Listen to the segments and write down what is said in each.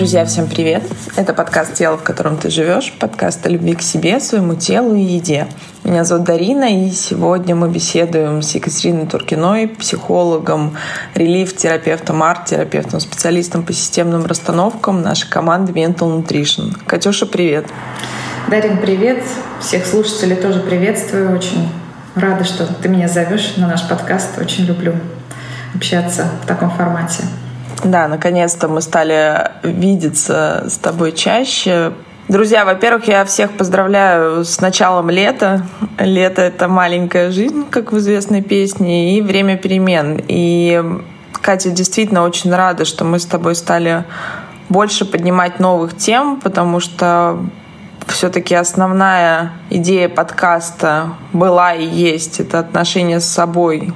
Друзья, всем привет! Это подкаст «Тело, в котором ты живешь», подкаст о любви к себе, своему телу и еде. Меня зовут Дарина, и сегодня мы беседуем с Екатериной Туркиной, психологом, релиф-терапевтом, арт-терапевтом, специалистом по системным расстановкам нашей команды Mental Nutrition. Катюша, привет! Дарин, привет! Всех слушателей тоже приветствую. Очень рада, что ты меня зовешь на наш подкаст. Очень люблю общаться в таком формате. Да, наконец-то мы стали видеться с тобой чаще. Друзья, во-первых, я всех поздравляю с началом лета. Лето — это маленькая жизнь, как в известной песне, и время перемен. И Катя действительно очень рада, что мы с тобой стали больше поднимать новых тем, потому что все-таки основная идея подкаста была и есть это отношение с собой,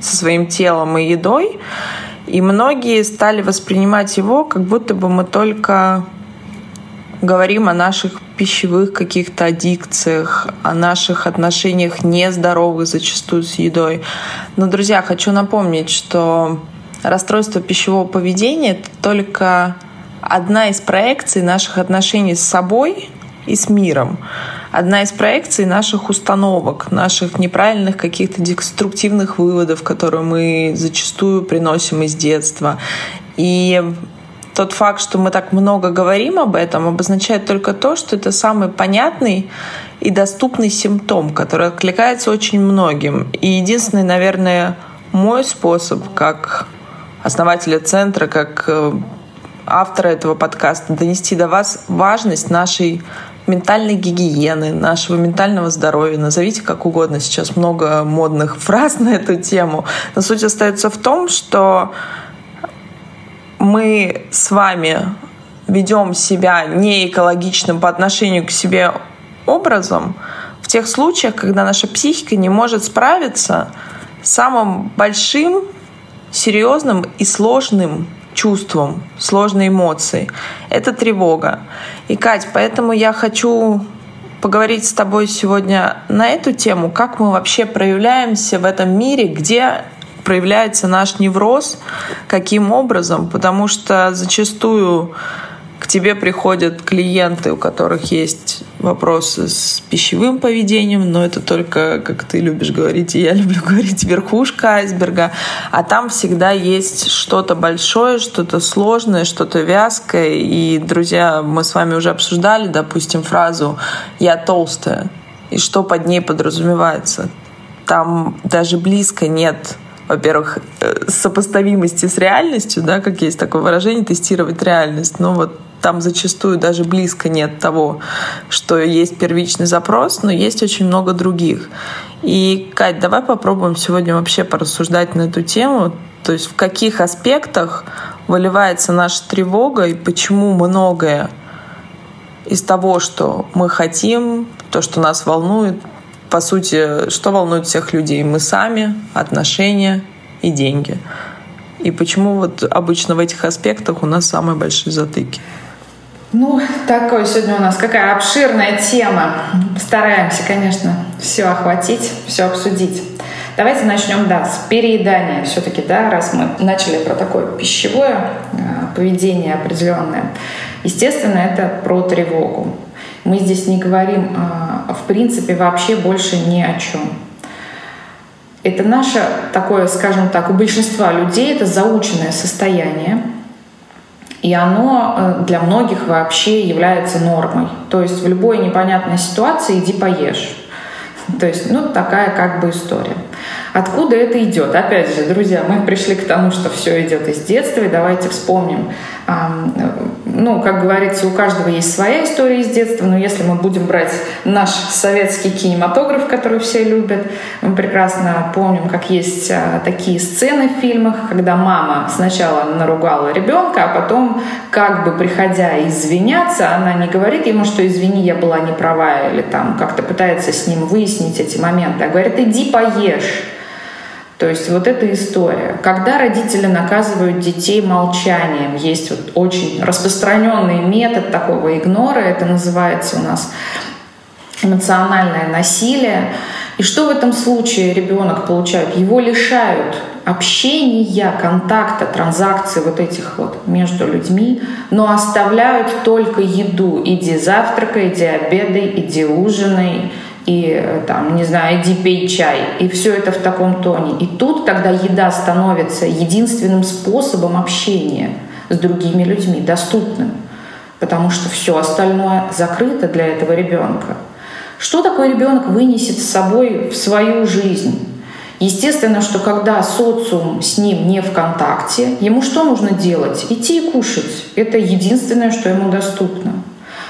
со своим телом и едой. И многие стали воспринимать его, как будто бы мы только говорим о наших пищевых каких-то аддикциях, о наших отношениях нездоровых зачастую с едой. Но, друзья, хочу напомнить, что расстройство пищевого поведения — это только одна из проекций наших отношений с собой и с миром одна из проекций наших установок, наших неправильных каких-то деструктивных выводов, которые мы зачастую приносим из детства. И тот факт, что мы так много говорим об этом, обозначает только то, что это самый понятный и доступный симптом, который откликается очень многим. И единственный, наверное, мой способ, как основателя центра, как э, автора этого подкаста, донести до вас важность нашей ментальной гигиены, нашего ментального здоровья, назовите как угодно, сейчас много модных фраз на эту тему, но суть остается в том, что мы с вами ведем себя не экологичным по отношению к себе образом в тех случаях, когда наша психика не может справиться с самым большим, серьезным и сложным чувством, сложной эмоцией. Это тревога. И, Кать, поэтому я хочу поговорить с тобой сегодня на эту тему, как мы вообще проявляемся в этом мире, где проявляется наш невроз, каким образом, потому что зачастую к тебе приходят клиенты, у которых есть вопросы с пищевым поведением, но это только, как ты любишь говорить, и я люблю говорить, верхушка айсберга. А там всегда есть что-то большое, что-то сложное, что-то вязкое. И, друзья, мы с вами уже обсуждали, допустим, фразу «я толстая». И что под ней подразумевается? Там даже близко нет во-первых, э, сопоставимости с реальностью, да, как есть такое выражение, тестировать реальность. Но вот там зачастую даже близко нет того, что есть первичный запрос, но есть очень много других. И, Кать, давай попробуем сегодня вообще порассуждать на эту тему, то есть в каких аспектах выливается наша тревога и почему многое из того, что мы хотим, то, что нас волнует, по сути, что волнует всех людей? Мы сами, отношения и деньги. И почему вот обычно в этих аспектах у нас самые большие затыки? Ну, такой сегодня у нас какая обширная тема. Стараемся, конечно, все охватить, все обсудить. Давайте начнем, да, с переедания все-таки, да, раз мы начали про такое пищевое э, поведение определенное. Естественно, это про тревогу. Мы здесь не говорим, э, в принципе, вообще больше ни о чем. Это наше такое, скажем так, у большинства людей это заученное состояние, и оно э, для многих вообще является нормой. То есть в любой непонятной ситуации иди поешь. То есть, ну, такая как бы история. Откуда это идет? Опять же, друзья, мы пришли к тому, что все идет из детства, и давайте вспомним. Ну, как говорится, у каждого есть своя история из детства, но если мы будем брать наш советский кинематограф, который все любят, мы прекрасно помним, как есть а, такие сцены в фильмах, когда мама сначала наругала ребенка, а потом, как бы приходя извиняться, она не говорит ему, что извини, я была не права, или там как-то пытается с ним выяснить эти моменты, а говорит, иди поешь. То есть вот эта история. Когда родители наказывают детей молчанием, есть вот очень распространенный метод такого игнора, это называется у нас эмоциональное насилие. И что в этом случае ребенок получает? Его лишают общения, контакта, транзакций вот этих вот между людьми, но оставляют только еду. Иди завтракай, иди обедай, иди ужинай, и э, там, не знаю, иди пей чай. И все это в таком тоне. И тут тогда еда становится единственным способом общения с другими людьми, доступным. Потому что все остальное закрыто для этого ребенка. Что такое ребенок вынесет с собой в свою жизнь? Естественно, что когда социум с ним не в контакте, ему что нужно делать? Идти и кушать. Это единственное, что ему доступно.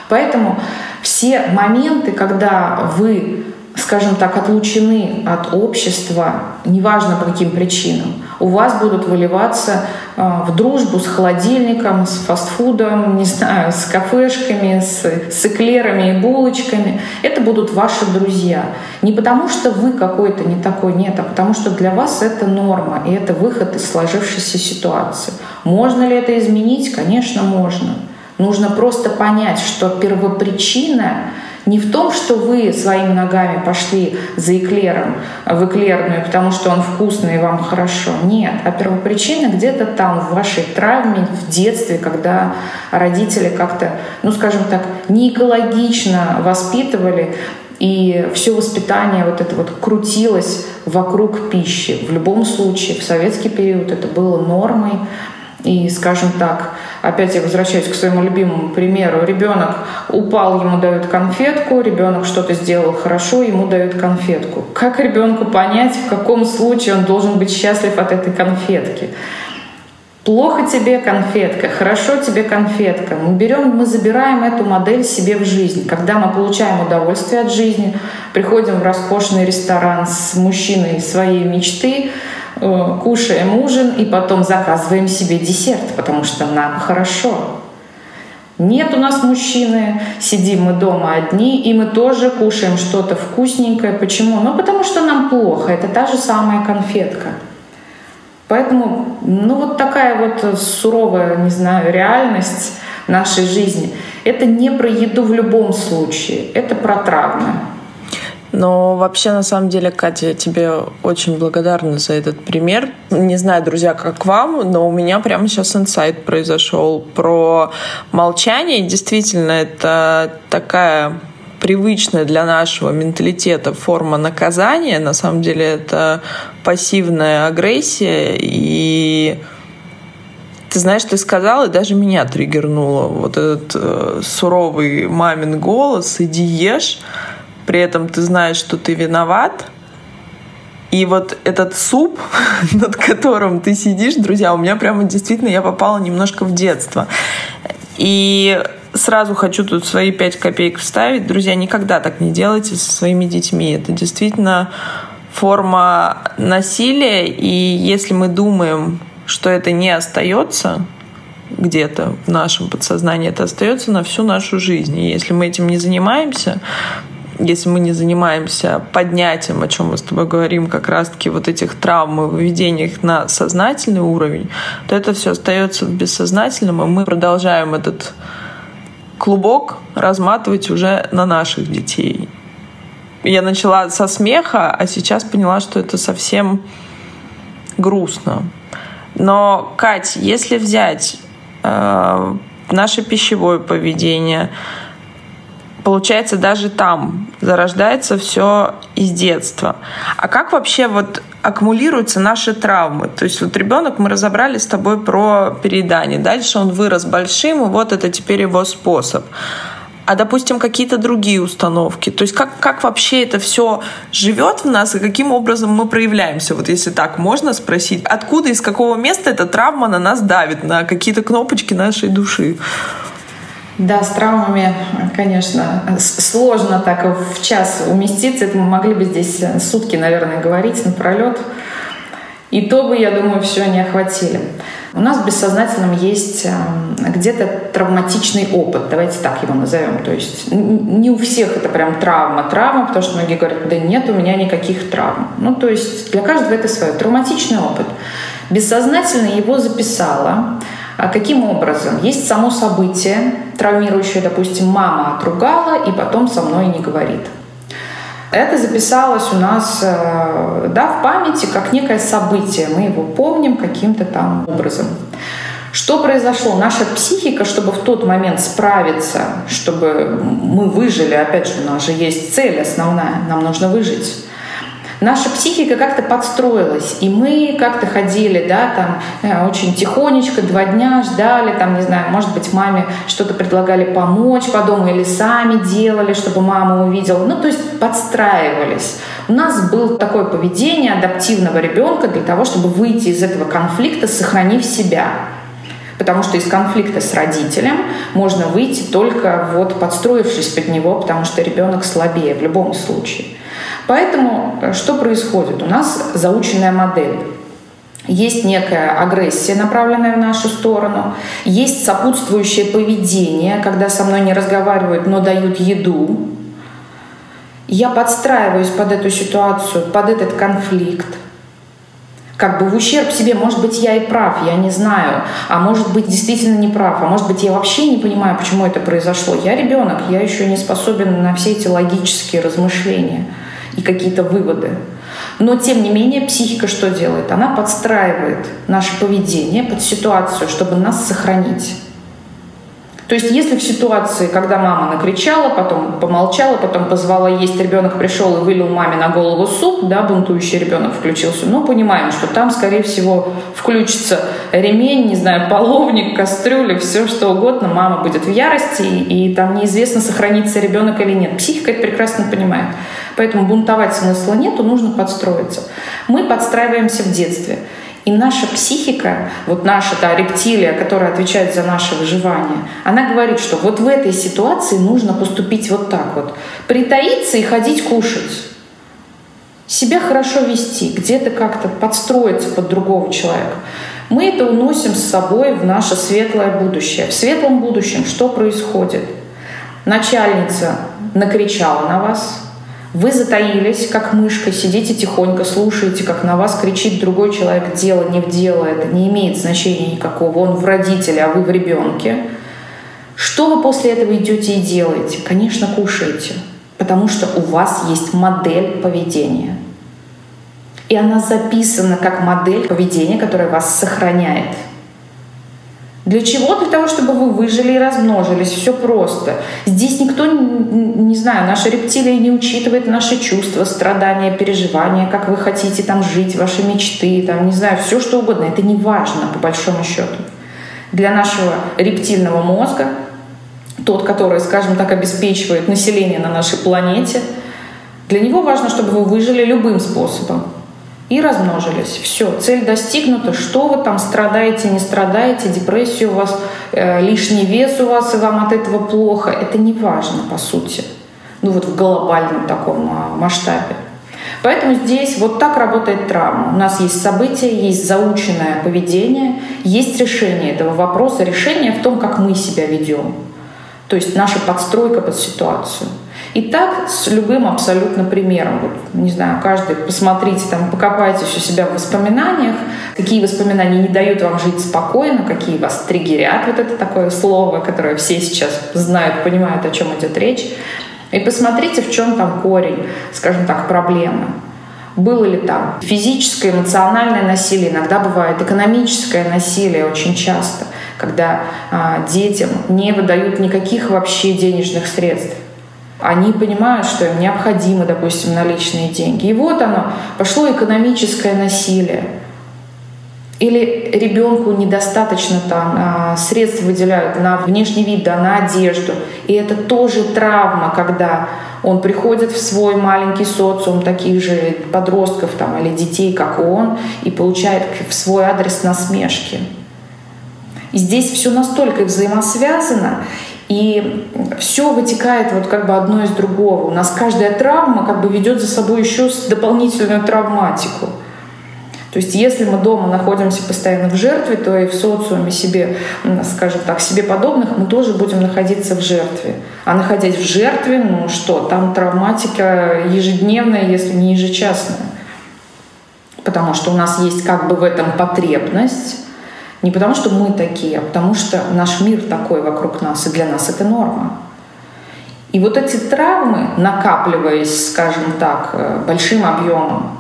Поэтому все моменты, когда вы, скажем так, отлучены от общества, неважно по каким причинам, у вас будут выливаться а, в дружбу с холодильником, с фастфудом, не знаю, с кафешками, с, с эклерами и булочками. Это будут ваши друзья. Не потому, что вы какой-то не такой, нет, а потому что для вас это норма, и это выход из сложившейся ситуации. Можно ли это изменить? Конечно, можно. Нужно просто понять, что первопричина не в том, что вы своими ногами пошли за эклером в эклерную, потому что он вкусный и вам хорошо. Нет. А первопричина где-то там, в вашей травме, в детстве, когда родители как-то, ну скажем так, не экологично воспитывали, и все воспитание вот это вот крутилось вокруг пищи. В любом случае, в советский период это было нормой. И, скажем так, опять я возвращаюсь к своему любимому примеру. Ребенок упал, ему дают конфетку, ребенок что-то сделал хорошо, ему дают конфетку. Как ребенку понять, в каком случае он должен быть счастлив от этой конфетки? Плохо тебе конфетка, хорошо тебе конфетка. Мы берем, мы забираем эту модель себе в жизнь. Когда мы получаем удовольствие от жизни, приходим в роскошный ресторан с мужчиной своей мечты, кушаем ужин и потом заказываем себе десерт, потому что нам хорошо. Нет у нас мужчины, сидим мы дома одни, и мы тоже кушаем что-то вкусненькое. Почему? Ну, потому что нам плохо. Это та же самая конфетка. Поэтому, ну, вот такая вот суровая, не знаю, реальность нашей жизни. Это не про еду в любом случае, это про травмы. Но вообще, на самом деле, Катя, я тебе очень благодарна за этот пример. Не знаю, друзья, как вам, но у меня прямо сейчас инсайт произошел про молчание. Действительно, это такая привычная для нашего менталитета форма наказания. На самом деле это пассивная агрессия. И ты знаешь, ты сказала, и даже меня триггернуло вот этот э, суровый мамин голос «иди ешь», при этом ты знаешь, что ты виноват, и вот этот суп, над которым ты сидишь, друзья, у меня прямо действительно я попала немножко в детство. И сразу хочу тут свои пять копеек вставить. Друзья, никогда так не делайте со своими детьми. Это действительно форма насилия. И если мы думаем, что это не остается где-то в нашем подсознании, это остается на всю нашу жизнь. И если мы этим не занимаемся, если мы не занимаемся поднятием, о чем мы с тобой говорим, как раз-таки вот этих травм и выведением их на сознательный уровень, то это все остается в бессознательном, и мы продолжаем этот клубок разматывать уже на наших детей. Я начала со смеха, а сейчас поняла, что это совсем грустно. Но, Кать, если взять э, наше пищевое поведение, получается, даже там зарождается все из детства. А как вообще вот аккумулируются наши травмы? То есть вот ребенок, мы разобрали с тобой про переедание. Дальше он вырос большим, и вот это теперь его способ. А, допустим, какие-то другие установки. То есть как, как вообще это все живет в нас и каким образом мы проявляемся? Вот если так можно спросить, откуда, из какого места эта травма на нас давит, на какие-то кнопочки нашей души? Да, с травмами, конечно, сложно так в час уместиться. Это мы могли бы здесь сутки, наверное, говорить напролет. И то бы, я думаю, все не охватили. У нас в бессознательном есть эм, где-то травматичный опыт, давайте так его назовем. То есть не у всех это прям травма, травма, потому что многие говорят, да нет, у меня никаких травм. Ну, то есть для каждого это свое. Травматичный опыт. Бессознательно его записала, а каким образом? Есть само событие, травмирующее, допустим, мама отругала и потом со мной не говорит. Это записалось у нас э, да, в памяти как некое событие. Мы его помним каким-то там образом. Что произошло? Наша психика, чтобы в тот момент справиться, чтобы мы выжили, опять же, у нас же есть цель основная, нам нужно выжить наша психика как-то подстроилась, и мы как-то ходили, да, там э, очень тихонечко, два дня ждали, там, не знаю, может быть, маме что-то предлагали помочь по дому или сами делали, чтобы мама увидела, ну, то есть подстраивались. У нас было такое поведение адаптивного ребенка для того, чтобы выйти из этого конфликта, сохранив себя. Потому что из конфликта с родителем можно выйти только вот подстроившись под него, потому что ребенок слабее в любом случае. Поэтому э, что происходит? У нас заученная модель. Есть некая агрессия, направленная в нашу сторону. Есть сопутствующее поведение, когда со мной не разговаривают, но дают еду. Я подстраиваюсь под эту ситуацию, под этот конфликт. Как бы в ущерб себе, может быть, я и прав, я не знаю. А может быть, действительно не прав. А может быть, я вообще не понимаю, почему это произошло. Я ребенок, я еще не способен на все эти логические размышления и какие-то выводы. Но, тем не менее, психика что делает? Она подстраивает наше поведение под ситуацию, чтобы нас сохранить. То есть если в ситуации, когда мама накричала, потом помолчала, потом позвала есть, ребенок пришел и вылил маме на голову суп, да, бунтующий ребенок включился, ну, понимаем, что там, скорее всего, включится ремень, не знаю, половник, кастрюля, все что угодно, мама будет в ярости, и там неизвестно, сохранится ребенок или нет. Психика это прекрасно понимает. Поэтому бунтовать смысла нету, нужно подстроиться. Мы подстраиваемся в детстве. И наша психика, вот наша та рептилия, которая отвечает за наше выживание, она говорит, что вот в этой ситуации нужно поступить вот так вот. Притаиться и ходить кушать. Себя хорошо вести, где-то как-то подстроиться под другого человека. Мы это уносим с собой в наше светлое будущее. В светлом будущем что происходит? Начальница накричала на вас, вы затаились, как мышка, сидите тихонько, слушаете, как на вас кричит другой человек дело, не в дело, это не имеет значения никакого. Он в родителе, а вы в ребенке. Что вы после этого идете и делаете? Конечно, кушаете, потому что у вас есть модель поведения. И она записана как модель поведения, которая вас сохраняет – для чего? Для того, чтобы вы выжили и размножились. Все просто. Здесь никто, не знаю, наша рептилия не учитывает наши чувства, страдания, переживания, как вы хотите там жить, ваши мечты, там, не знаю, все что угодно. Это не важно, по большому счету. Для нашего рептильного мозга, тот, который, скажем так, обеспечивает население на нашей планете, для него важно, чтобы вы выжили любым способом и размножились. Все, цель достигнута. Что вы там страдаете, не страдаете, депрессия у вас, э, лишний вес у вас, и вам от этого плохо. Это не важно, по сути. Ну вот в глобальном таком а, масштабе. Поэтому здесь вот так работает травма. У нас есть события, есть заученное поведение, есть решение этого вопроса. Решение в том, как мы себя ведем. То есть наша подстройка под ситуацию. И так с любым абсолютно примером. Вот, не знаю, каждый, посмотрите, там, покопайтесь у себя в воспоминаниях, какие воспоминания не дают вам жить спокойно, какие вас триггерят, вот это такое слово, которое все сейчас знают, понимают, о чем идет речь. И посмотрите, в чем там корень, скажем так, проблемы. Было ли там физическое, эмоциональное насилие, иногда бывает экономическое насилие очень часто, когда а, детям не выдают никаких вообще денежных средств они понимают, что им необходимы, допустим, наличные деньги. И вот оно, пошло экономическое насилие. Или ребенку недостаточно там а, средств выделяют на внешний вид, да, на одежду. И это тоже травма, когда он приходит в свой маленький социум таких же подростков там, или детей, как он, и получает в свой адрес насмешки. И здесь все настолько взаимосвязано, и все вытекает вот как бы одно из другого. У нас каждая травма как бы ведет за собой еще дополнительную травматику. То есть если мы дома находимся постоянно в жертве, то и в социуме себе, скажем так, себе подобных мы тоже будем находиться в жертве. А находясь в жертве, ну что, там травматика ежедневная, если не ежечасная. Потому что у нас есть как бы в этом потребность, не потому, что мы такие, а потому что наш мир такой вокруг нас, и для нас это норма. И вот эти травмы, накапливаясь, скажем так, э, большим объемом,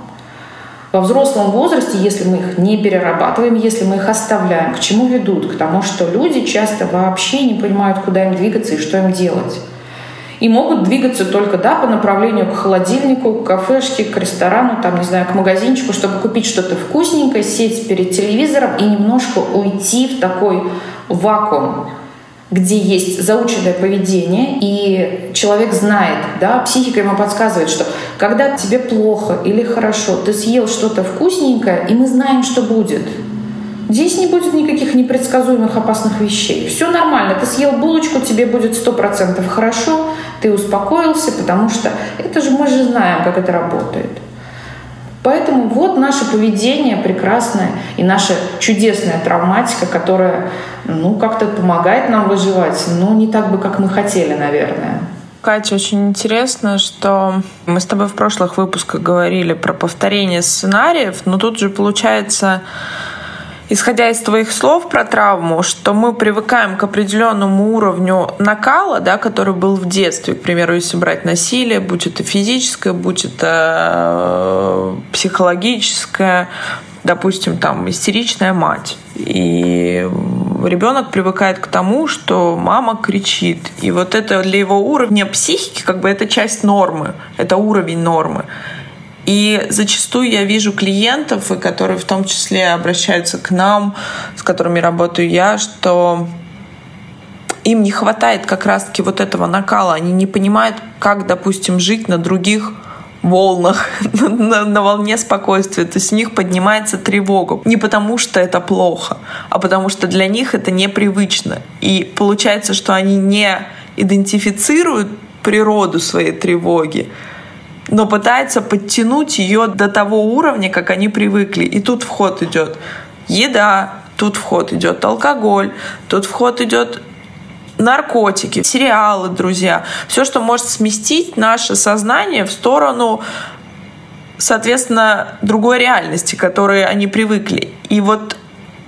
во взрослом возрасте, если мы их не перерабатываем, если мы их оставляем, к чему ведут? К тому, что люди часто вообще не понимают, куда им двигаться и что им делать. И могут двигаться только да, по направлению к холодильнику, к кафешке, к ресторану, там, не знаю, к магазинчику, чтобы купить что-то вкусненькое, сесть перед телевизором и немножко уйти в такой вакуум где есть заученное поведение, и человек знает, да, психика ему подсказывает, что когда тебе плохо или хорошо, ты съел что-то вкусненькое, и мы знаем, что будет. Здесь не будет никаких непредсказуемых опасных вещей. Все нормально. Ты съел булочку, тебе будет сто процентов хорошо, ты успокоился, потому что это же мы же знаем, как это работает. Поэтому вот наше поведение прекрасное и наша чудесная травматика, которая ну, как-то помогает нам выживать, но не так бы, как мы хотели, наверное. Катя, очень интересно, что мы с тобой в прошлых выпусках говорили про повторение сценариев, но тут же получается исходя из твоих слов про травму, что мы привыкаем к определенному уровню накала, да, который был в детстве. К примеру, если брать насилие, будь это физическое, будь это э, психологическое, допустим, там истеричная мать. И ребенок привыкает к тому, что мама кричит. И вот это для его уровня психики, как бы это часть нормы, это уровень нормы. И зачастую я вижу клиентов, и которые в том числе обращаются к нам, с которыми работаю я, что им не хватает как раз-таки вот этого накала. Они не понимают, как, допустим, жить на других волнах, на, на волне спокойствия. То есть у них поднимается тревога. Не потому, что это плохо, а потому что для них это непривычно. И получается, что они не идентифицируют природу своей тревоги, но пытается подтянуть ее до того уровня, как они привыкли. И тут вход идет еда, тут вход идет алкоголь, тут вход идет наркотики, сериалы, друзья. Все, что может сместить наше сознание в сторону соответственно, другой реальности, к которой они привыкли. И вот,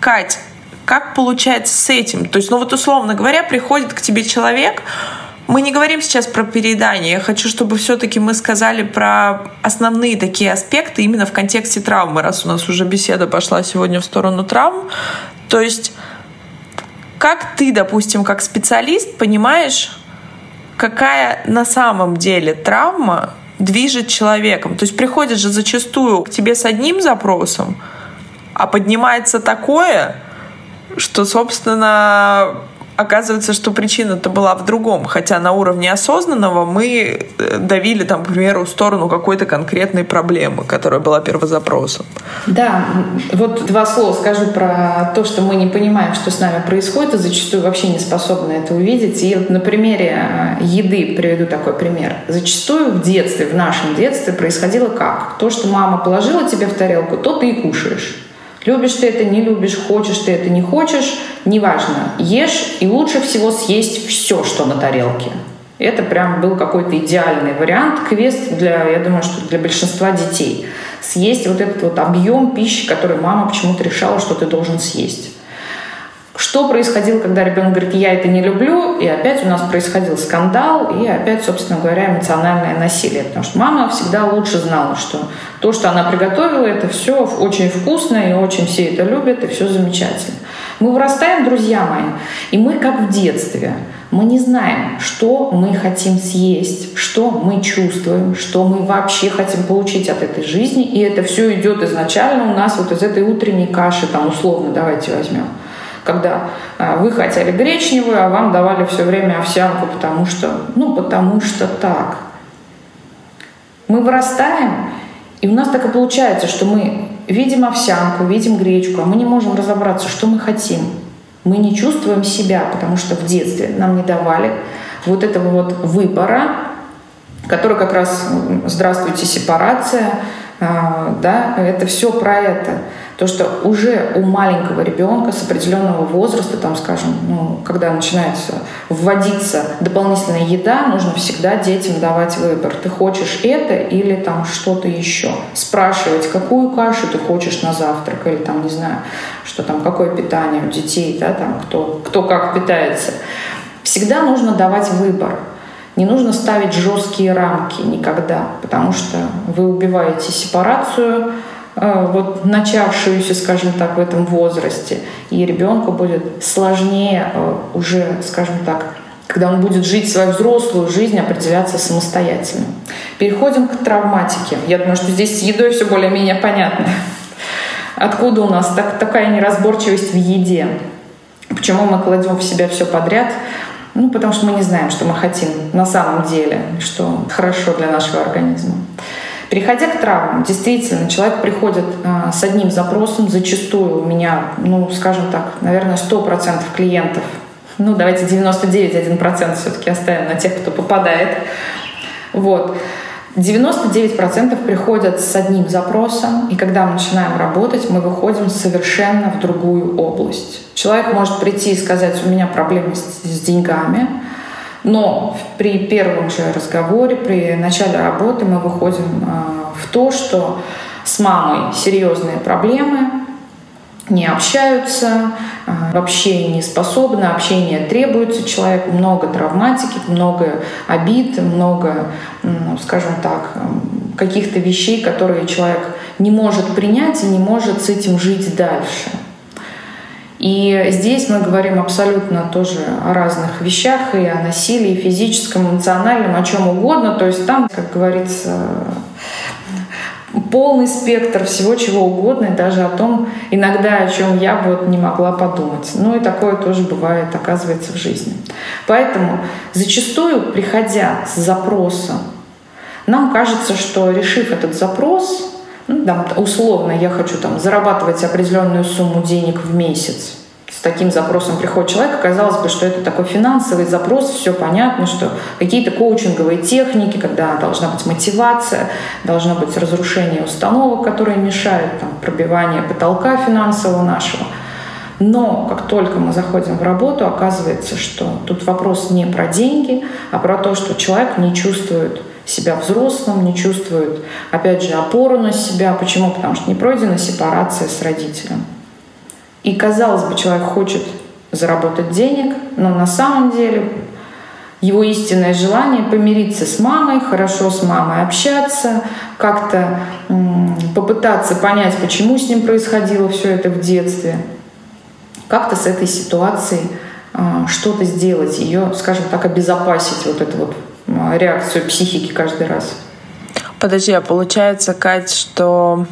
Кать, как получается с этим? То есть, ну вот условно говоря, приходит к тебе человек, мы не говорим сейчас про переедание. Я хочу, чтобы все-таки мы сказали про основные такие аспекты именно в контексте травмы, раз у нас уже беседа пошла сегодня в сторону травм. То есть, как ты, допустим, как специалист, понимаешь, какая на самом деле травма движет человеком? То есть приходит же зачастую к тебе с одним запросом, а поднимается такое, что, собственно, оказывается, что причина-то была в другом. Хотя на уровне осознанного мы э, давили, там, к примеру, в сторону какой-то конкретной проблемы, которая была первозапросом. Да, вот два слова скажу про то, что мы не понимаем, что с нами происходит, и зачастую вообще не способны это увидеть. И вот на примере э, еды приведу такой пример. Зачастую в детстве, в нашем детстве происходило как? То, что мама положила тебе в тарелку, то ты и кушаешь. Любишь ты это, не любишь, хочешь ты это, не хочешь, неважно. Ешь и лучше всего съесть все, что на тарелке. Это прям был какой-то идеальный вариант, квест для, я думаю, что для большинства детей. Съесть вот этот вот объем пищи, который мама почему-то решала, что ты должен съесть. Что происходило, когда ребенок говорит, я это не люблю, и опять у нас происходил скандал, и опять, собственно говоря, эмоциональное насилие. Потому что мама всегда лучше знала, что то, что она приготовила, это все очень вкусно, и очень все это любят, и все замечательно. Мы вырастаем, друзья мои, и мы как в детстве. Мы не знаем, что мы хотим съесть, что мы чувствуем, что мы вообще хотим получить от этой жизни. И это все идет изначально у нас вот из этой утренней каши, там условно, давайте возьмем когда а, вы хотели гречневую, а вам давали все время овсянку, потому что, ну, потому что так. Мы вырастаем, и у нас так и получается, что мы видим овсянку, видим гречку, а мы не можем разобраться, что мы хотим. Мы не чувствуем себя, потому что в детстве нам не давали вот этого вот выбора, который как раз «Здравствуйте, сепарация», а, да, это все про это. То, что уже у маленького ребенка с определенного возраста, там, скажем, ну, когда начинается вводиться дополнительная еда, нужно всегда детям давать выбор. Ты хочешь это или там что-то еще? Спрашивать, какую кашу ты хочешь на завтрак, или там, не знаю, что там, какое питание у детей, да, там, кто, кто как питается. Всегда нужно давать выбор. Не нужно ставить жесткие рамки никогда, потому что вы убиваете сепарацию, вот начавшуюся, скажем так, в этом возрасте, и ребенку будет сложнее э, уже, скажем так, когда он будет жить свою взрослую жизнь, определяться самостоятельно. Переходим к травматике. Я думаю, что здесь с едой все более-менее понятно. Откуда у нас так, такая неразборчивость в еде? Почему мы кладем в себя все подряд? Ну, потому что мы не знаем, что мы хотим на самом деле, что хорошо для нашего организма. Переходя к травмам, действительно, человек приходит э, с одним запросом. Зачастую у меня, ну, скажем так, наверное, 100% клиентов, ну, давайте 99,1% все-таки оставим на тех, кто попадает. Вот. 99% приходят с одним запросом, и когда мы начинаем работать, мы выходим совершенно в другую область. Человек может прийти и сказать, у меня проблемы с деньгами, но при первом же разговоре, при начале работы мы выходим э, в то, что с мамой серьезные проблемы, не общаются, а, вообще не способны, общение требуется человеку, много травматики, много обид, много, скажем так, каких-то вещей, которые человек не может принять и не может с этим жить дальше. И здесь мы говорим абсолютно тоже о разных вещах, и о насилии физическом, эмоциональном, о чем угодно. То есть там, как говорится, полный спектр всего чего угодно, и даже о том, иногда о чем я вот не могла подумать. Ну и такое тоже бывает, оказывается, в жизни. Поэтому зачастую, приходя с запросом, нам кажется, что решив этот запрос, ну, там, условно, я хочу там, зарабатывать определенную сумму денег в месяц, таким запросом приходит человек, казалось бы, что это такой финансовый запрос, все понятно, что какие-то коучинговые техники, когда должна быть мотивация, должно быть разрушение установок, которые мешают там, пробивание потолка финансового нашего. Но как только мы заходим в работу, оказывается, что тут вопрос не про деньги, а про то, что человек не чувствует себя взрослым, не чувствует, опять же, опору на себя. Почему? Потому что не пройдена сепарация с родителем. И, казалось бы, человек хочет заработать денег, но на самом деле его истинное желание помириться с мамой, хорошо с мамой общаться, как-то попытаться понять, почему с ним происходило все это в детстве, как-то с этой ситуацией а, что-то сделать, ее, скажем так, обезопасить, вот эту вот реакцию психики каждый раз. Подожди, а получается, Кать, что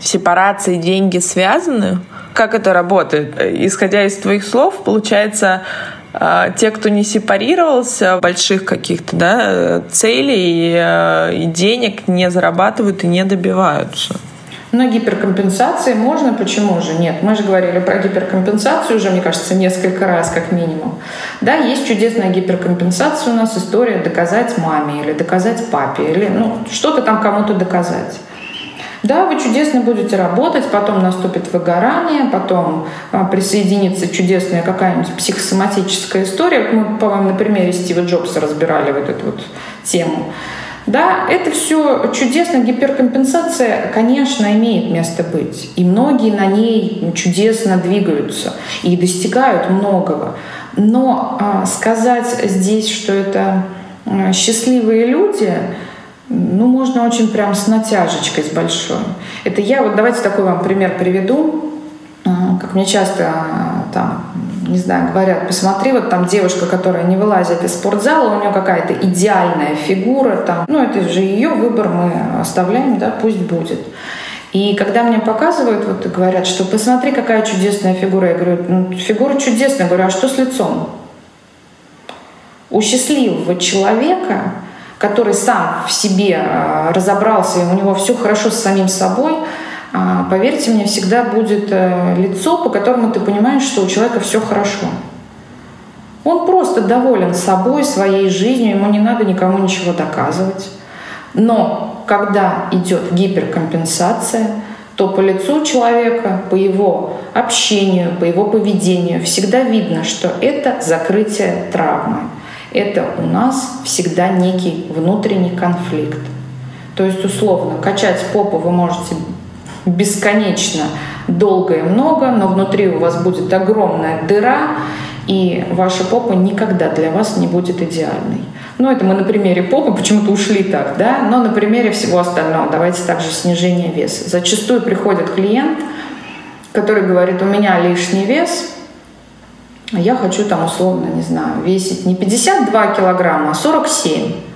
сепарация и деньги связаны? как это работает? Исходя из твоих слов, получается, а, те, кто не сепарировался, больших каких-то да, целей э, и денег не зарабатывают и не добиваются. На гиперкомпенсации можно, почему же нет? Мы же говорили про гиперкомпенсацию уже, мне кажется, несколько раз как минимум. Да, есть чудесная гиперкомпенсация у нас, история доказать маме или доказать папе, или ну, что-то там кому-то доказать. Да, вы чудесно будете работать, потом наступит выгорание, потом а, присоединится чудесная какая-нибудь психосоматическая история. Мы, по-моему, на примере Стива Джобса разбирали вот эту вот тему. Да, это все чудесно. Гиперкомпенсация, конечно, имеет место быть. И многие на ней чудесно двигаются и достигают многого. Но а, сказать здесь, что это а, счастливые люди, ну, можно очень прям с натяжечкой, с большой. Это я, вот давайте такой вам пример приведу. А, как мне часто там, не знаю, говорят, посмотри, вот там девушка, которая не вылазит из спортзала, у нее какая-то идеальная фигура, там, ну, это же ее выбор, мы оставляем, да, пусть будет. И когда мне показывают, вот говорят, что посмотри, какая чудесная фигура, я говорю, ну, фигура чудесная, я говорю, а что с лицом? У счастливого человека который сам в себе а, разобрался, и у него все хорошо с самим собой, поверьте мне, всегда будет э, лицо, по которому ты понимаешь, что у человека все хорошо. Он просто доволен собой, своей жизнью, ему не надо никому ничего доказывать. Но когда идет гиперкомпенсация, то по лицу человека, по его общению, по его поведению всегда видно, что это закрытие травмы это у нас всегда некий внутренний конфликт. То есть, условно, качать попу вы можете бесконечно долго и много, но внутри у вас будет огромная дыра, и ваша попа никогда для вас не будет идеальной. Ну, это мы на примере попы почему-то ушли так, да, но на примере всего остального давайте также снижение веса. Зачастую приходит клиент, который говорит, у меня лишний вес, а я хочу там условно, не знаю, весить не 52 килограмма, а 47.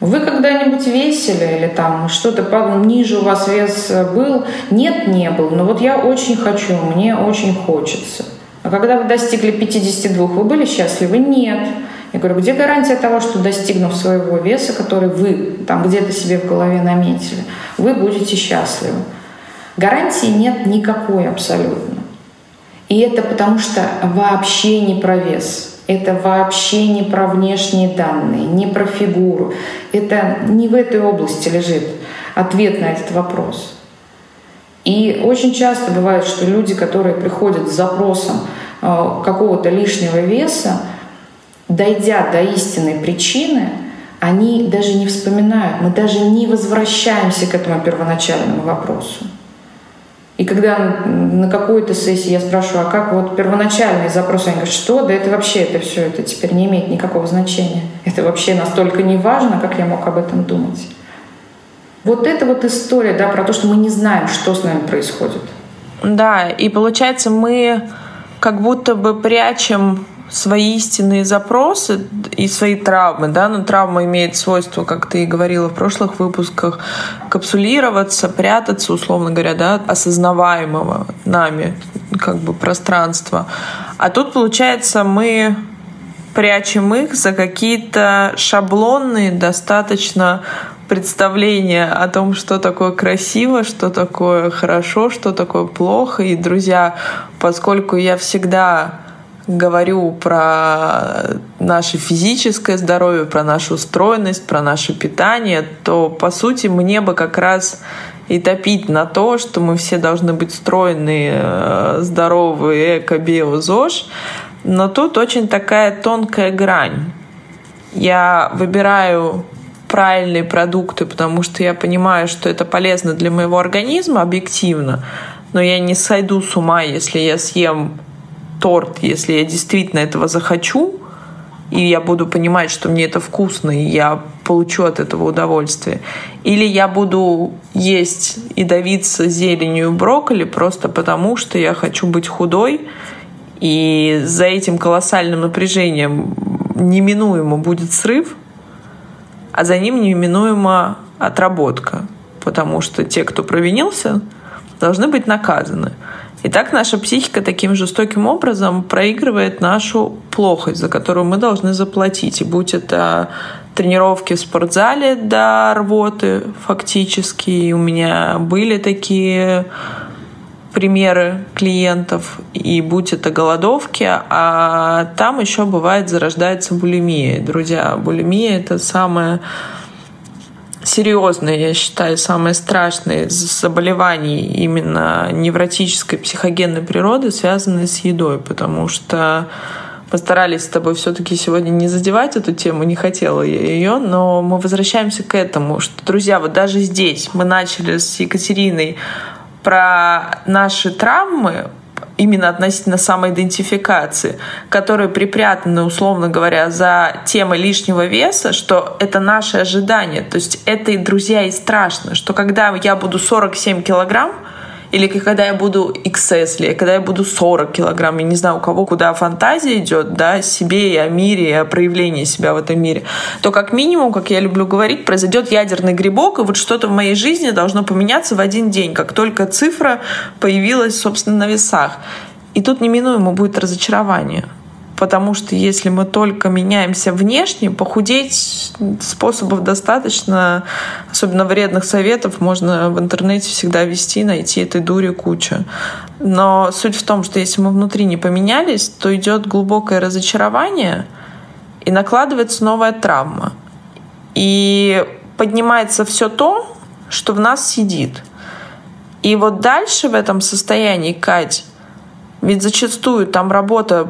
Вы когда-нибудь весили или там что-то ниже у вас вес был? Нет, не был. Но вот я очень хочу, мне очень хочется. А когда вы достигли 52, вы были счастливы? Нет. Я говорю, где гарантия того, что достигнув своего веса, который вы там где-то себе в голове наметили, вы будете счастливы? Гарантии нет никакой абсолютно. И это потому что вообще не про вес. Это вообще не про внешние данные, не про фигуру. Это не в этой области лежит ответ на этот вопрос. И очень часто бывает, что люди, которые приходят с запросом э, какого-то лишнего веса, дойдя до истинной причины, они даже не вспоминают, мы даже не возвращаемся к этому первоначальному вопросу. И когда на какой-то сессии я спрашиваю, а как вот первоначальный запрос, они говорят, что? Да это вообще, это все, это теперь не имеет никакого значения. Это вообще настолько не важно, как я мог об этом думать. Вот это вот история, да, про то, что мы не знаем, что с нами происходит. Да, и получается, мы как будто бы прячем свои истинные запросы и свои травмы, да, но травма имеет свойство, как ты и говорила в прошлых выпусках, капсулироваться, прятаться, условно говоря, да, осознаваемого нами как бы пространства. А тут, получается, мы прячем их за какие-то шаблонные, достаточно представления о том, что такое красиво, что такое хорошо, что такое плохо. И, друзья, поскольку я всегда говорю про наше физическое здоровье, про нашу устроенность, про наше питание, то, по сути, мне бы как раз и топить на то, что мы все должны быть стройные, э, здоровые, эко, био, ЗОЖ. Но тут очень такая тонкая грань. Я выбираю правильные продукты, потому что я понимаю, что это полезно для моего организма объективно, но я не сойду с ума, если я съем торт, если я действительно этого захочу, и я буду понимать, что мне это вкусно, и я получу от этого удовольствие. Или я буду есть и давиться зеленью брокколи просто потому, что я хочу быть худой, и за этим колоссальным напряжением неминуемо будет срыв, а за ним неминуемо отработка, потому что те, кто провинился, должны быть наказаны. И так наша психика таким жестоким образом проигрывает нашу плохость, за которую мы должны заплатить. И будь это тренировки в спортзале до рвоты фактически, и у меня были такие примеры клиентов, и будь это голодовки, а там еще бывает зарождается булимия. Друзья, булимия — это самое серьезные, я считаю, самые страшные заболевания именно невротической, психогенной природы связаны с едой, потому что постарались с тобой все-таки сегодня не задевать эту тему, не хотела я ее, но мы возвращаемся к этому, что, друзья, вот даже здесь мы начали с Екатериной про наши травмы, именно относительно самоидентификации, которые припрятаны, условно говоря, за темой лишнего веса, что это наши ожидания. То есть это, друзья, и страшно, что когда я буду 47 килограмм, или когда я буду XS, или когда я буду 40 килограмм, я не знаю, у кого куда фантазия идет, да, себе и о мире, и о проявлении себя в этом мире, то как минимум, как я люблю говорить, произойдет ядерный грибок, и вот что-то в моей жизни должно поменяться в один день, как только цифра появилась, собственно, на весах. И тут неминуемо будет разочарование потому что если мы только меняемся внешне, похудеть способов достаточно, особенно вредных советов можно в интернете всегда вести, найти этой дури куча. Но суть в том, что если мы внутри не поменялись, то идет глубокое разочарование и накладывается новая травма. И поднимается все то, что в нас сидит. И вот дальше в этом состоянии, Кать, ведь зачастую там работа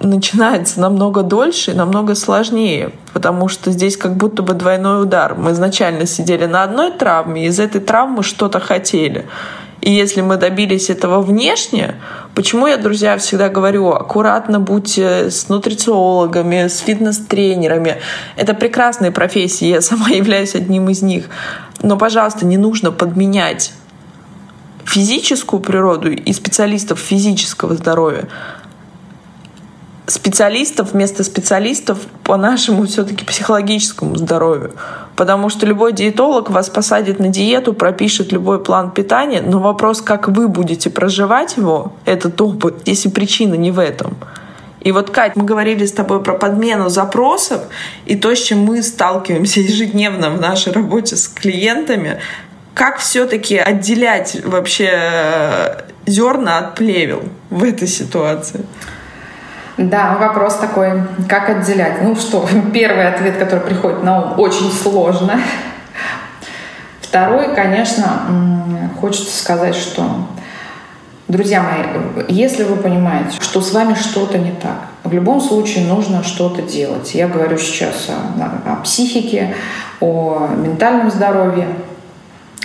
начинается намного дольше и намного сложнее, потому что здесь как будто бы двойной удар. Мы изначально сидели на одной травме, и из этой травмы что-то хотели. И если мы добились этого внешне, почему я, друзья, всегда говорю, аккуратно будьте с нутрициологами, с фитнес-тренерами. Это прекрасные профессии, я сама являюсь одним из них. Но, пожалуйста, не нужно подменять физическую природу и специалистов физического здоровья специалистов вместо специалистов по нашему все-таки психологическому здоровью. Потому что любой диетолог вас посадит на диету, пропишет любой план питания, но вопрос, как вы будете проживать его, этот опыт, если причина не в этом. И вот, Кать, мы говорили с тобой про подмену запросов, и то, с чем мы сталкиваемся ежедневно в нашей работе с клиентами, как все-таки отделять вообще э, зерна от плевел в этой ситуации? Да, вопрос такой, как отделять? Ну что, первый ответ, который приходит на ум, очень сложно. Второй, конечно, хочется сказать, что, друзья мои, если вы понимаете, что с вами что-то не так, в любом случае нужно что-то делать. Я говорю сейчас о, о психике, о ментальном здоровье,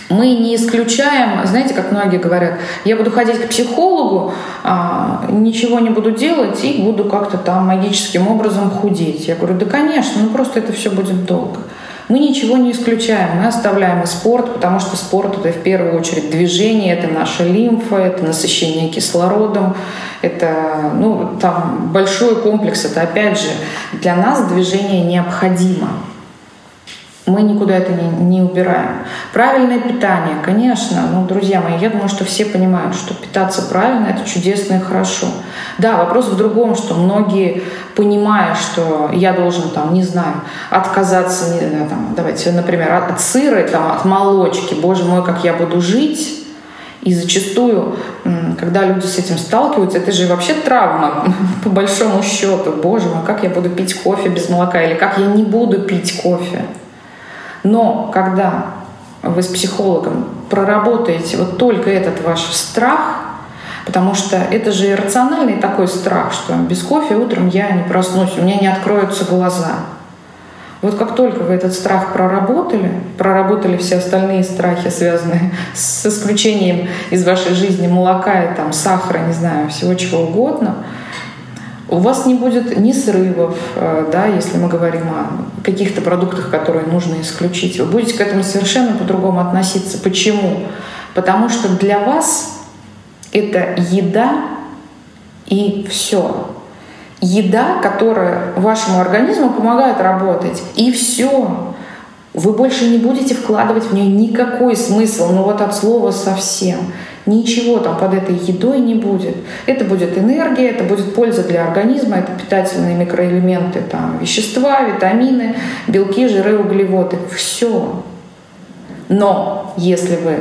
мы не исключаем, знаете, как многие говорят, я буду ходить к психологу, а, ничего не буду делать и буду как-то там магическим образом худеть. Я говорю, да, конечно, ну просто это все будет долго. Мы ничего не исключаем, мы оставляем и спорт, потому что спорт это в первую очередь движение, это наша лимфа, это насыщение кислородом, это ну, там большой комплекс, это опять же для нас движение необходимо мы никуда это не, не убираем. Правильное питание, конечно, ну, друзья мои, я думаю, что все понимают, что питаться правильно – это чудесно и хорошо. Да, вопрос в другом, что многие, понимая, что я должен, там, не знаю, отказаться, не, там, давайте, например, от сыра, там, от молочки, боже мой, как я буду жить, и зачастую, когда люди с этим сталкиваются, это же вообще травма, по большому счету. Боже мой, как я буду пить кофе без молока? Или как я не буду пить кофе? Но когда вы с психологом проработаете вот только этот ваш страх, потому что это же иррациональный такой страх, что без кофе утром я не проснусь, у меня не откроются глаза. Вот как только вы этот страх проработали, проработали все остальные страхи, связанные с исключением из вашей жизни молока и там сахара, не знаю, всего чего угодно, у вас не будет ни срывов, э, да, если мы говорим о каких-то продуктах, которые нужно исключить. Вы будете к этому совершенно по-другому относиться. Почему? Потому что для вас это еда и все. Еда, которая вашему организму помогает работать, и все. Вы больше не будете вкладывать в нее никакой смысл, ну вот от слова совсем. Ничего там под этой едой не будет. Это будет энергия, это будет польза для организма, это питательные микроэлементы, там, вещества, витамины, белки, жиры, углеводы. Все. Но если вы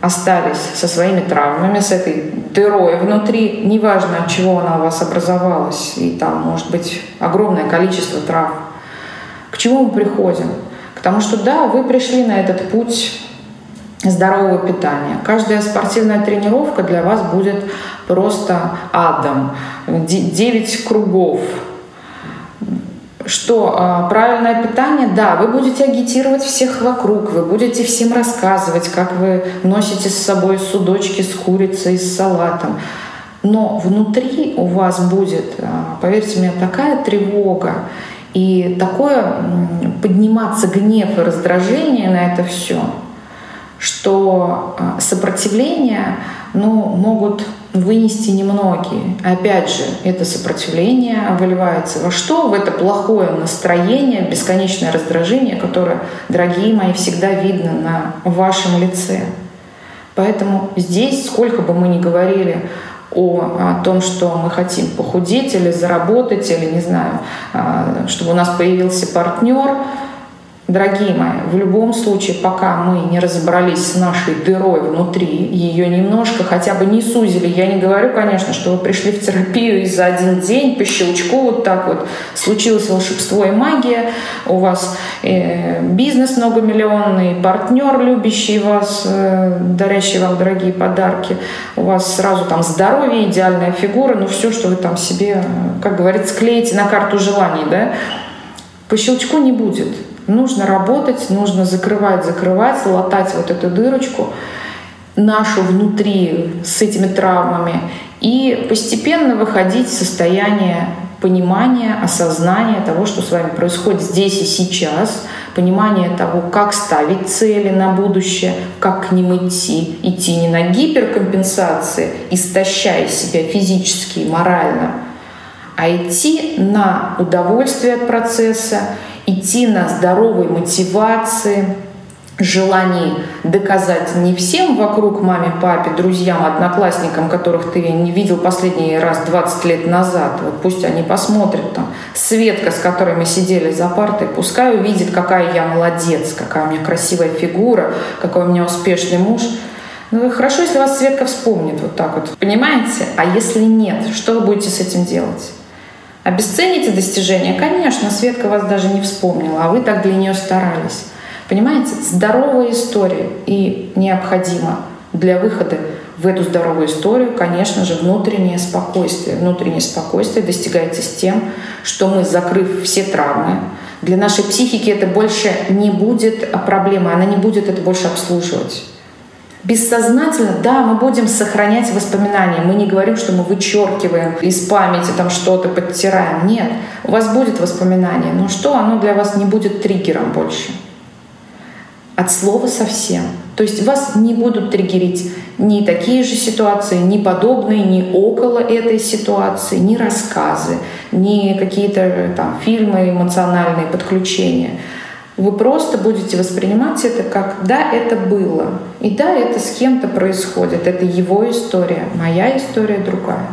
остались со своими травмами, с этой дырой внутри, неважно от чего она у вас образовалась, и там может быть огромное количество трав, к чему мы приходим? К тому, что да, вы пришли на этот путь здорового питания. Каждая спортивная тренировка для вас будет просто адом. Девять кругов. Что а, правильное питание, да, вы будете агитировать всех вокруг, вы будете всем рассказывать, как вы носите с собой судочки с курицей, с салатом. Но внутри у вас будет, а, поверьте мне, такая тревога и такое подниматься гнев и раздражение на это все – что а, сопротивление ну, могут вынести немногие. Опять же, это сопротивление выливается во что? В это плохое настроение, бесконечное раздражение, которое, дорогие мои, всегда видно на вашем лице. Поэтому здесь, сколько бы мы ни говорили о, о том, что мы хотим похудеть или заработать, или, не знаю, а, чтобы у нас появился партнер, Дорогие мои, в любом случае, пока мы не разобрались с нашей дырой внутри, ее немножко хотя бы не сузили, я не говорю, конечно, что вы пришли в терапию и за один день по щелчку вот так вот случилось волшебство и магия, у вас э, бизнес многомиллионный, партнер, любящий вас, э, дарящий вам дорогие подарки, у вас сразу там здоровье, идеальная фигура, ну все, что вы там себе, как говорится, клеите на карту желаний, да, по щелчку не будет. Нужно работать, нужно закрывать, закрывать, латать вот эту дырочку. нашу внутри с этими травмами и постепенно выходить в состояние понимания, осознания того, что с вами происходит здесь и сейчас, понимание того, как ставить цели на будущее, как к ним идти, идти не на гиперкомпенсации, истощая себя физически и морально, а идти на удовольствие от процесса, идти на здоровой мотивации, желании доказать не всем вокруг, маме, папе, друзьям, одноклассникам, которых ты не видел последний раз 20 лет назад. Вот пусть они посмотрят там. Светка, с которой мы сидели за партой, пускай увидит, какая я молодец, какая у меня красивая фигура, какой у меня успешный муж. Ну, хорошо, если вас Светка вспомнит вот так вот. Понимаете? А если нет, что вы будете с этим делать? Обесцените достижения? Конечно, Светка вас даже не вспомнила, а вы так для нее старались. Понимаете, здоровая история и необходимо для выхода в эту здоровую историю, конечно же, внутреннее спокойствие. Внутреннее спокойствие достигается с тем, что мы, закрыв все травмы, для нашей психики это больше не будет проблемой, она не будет это больше обслуживать. Бессознательно, да, мы будем сохранять воспоминания. Мы не говорим, что мы вычеркиваем из памяти там что-то, подтираем. Нет, у вас будет воспоминание, но что, оно для вас не будет триггером больше от слова совсем. То есть вас не будут триггерить ни такие же ситуации, ни подобные, ни около этой ситуации, ни рассказы, ни какие-то там фильмы, эмоциональные подключения. Вы просто будете воспринимать это как «да, это было», и «да, это с кем-то происходит», это его история, моя история другая.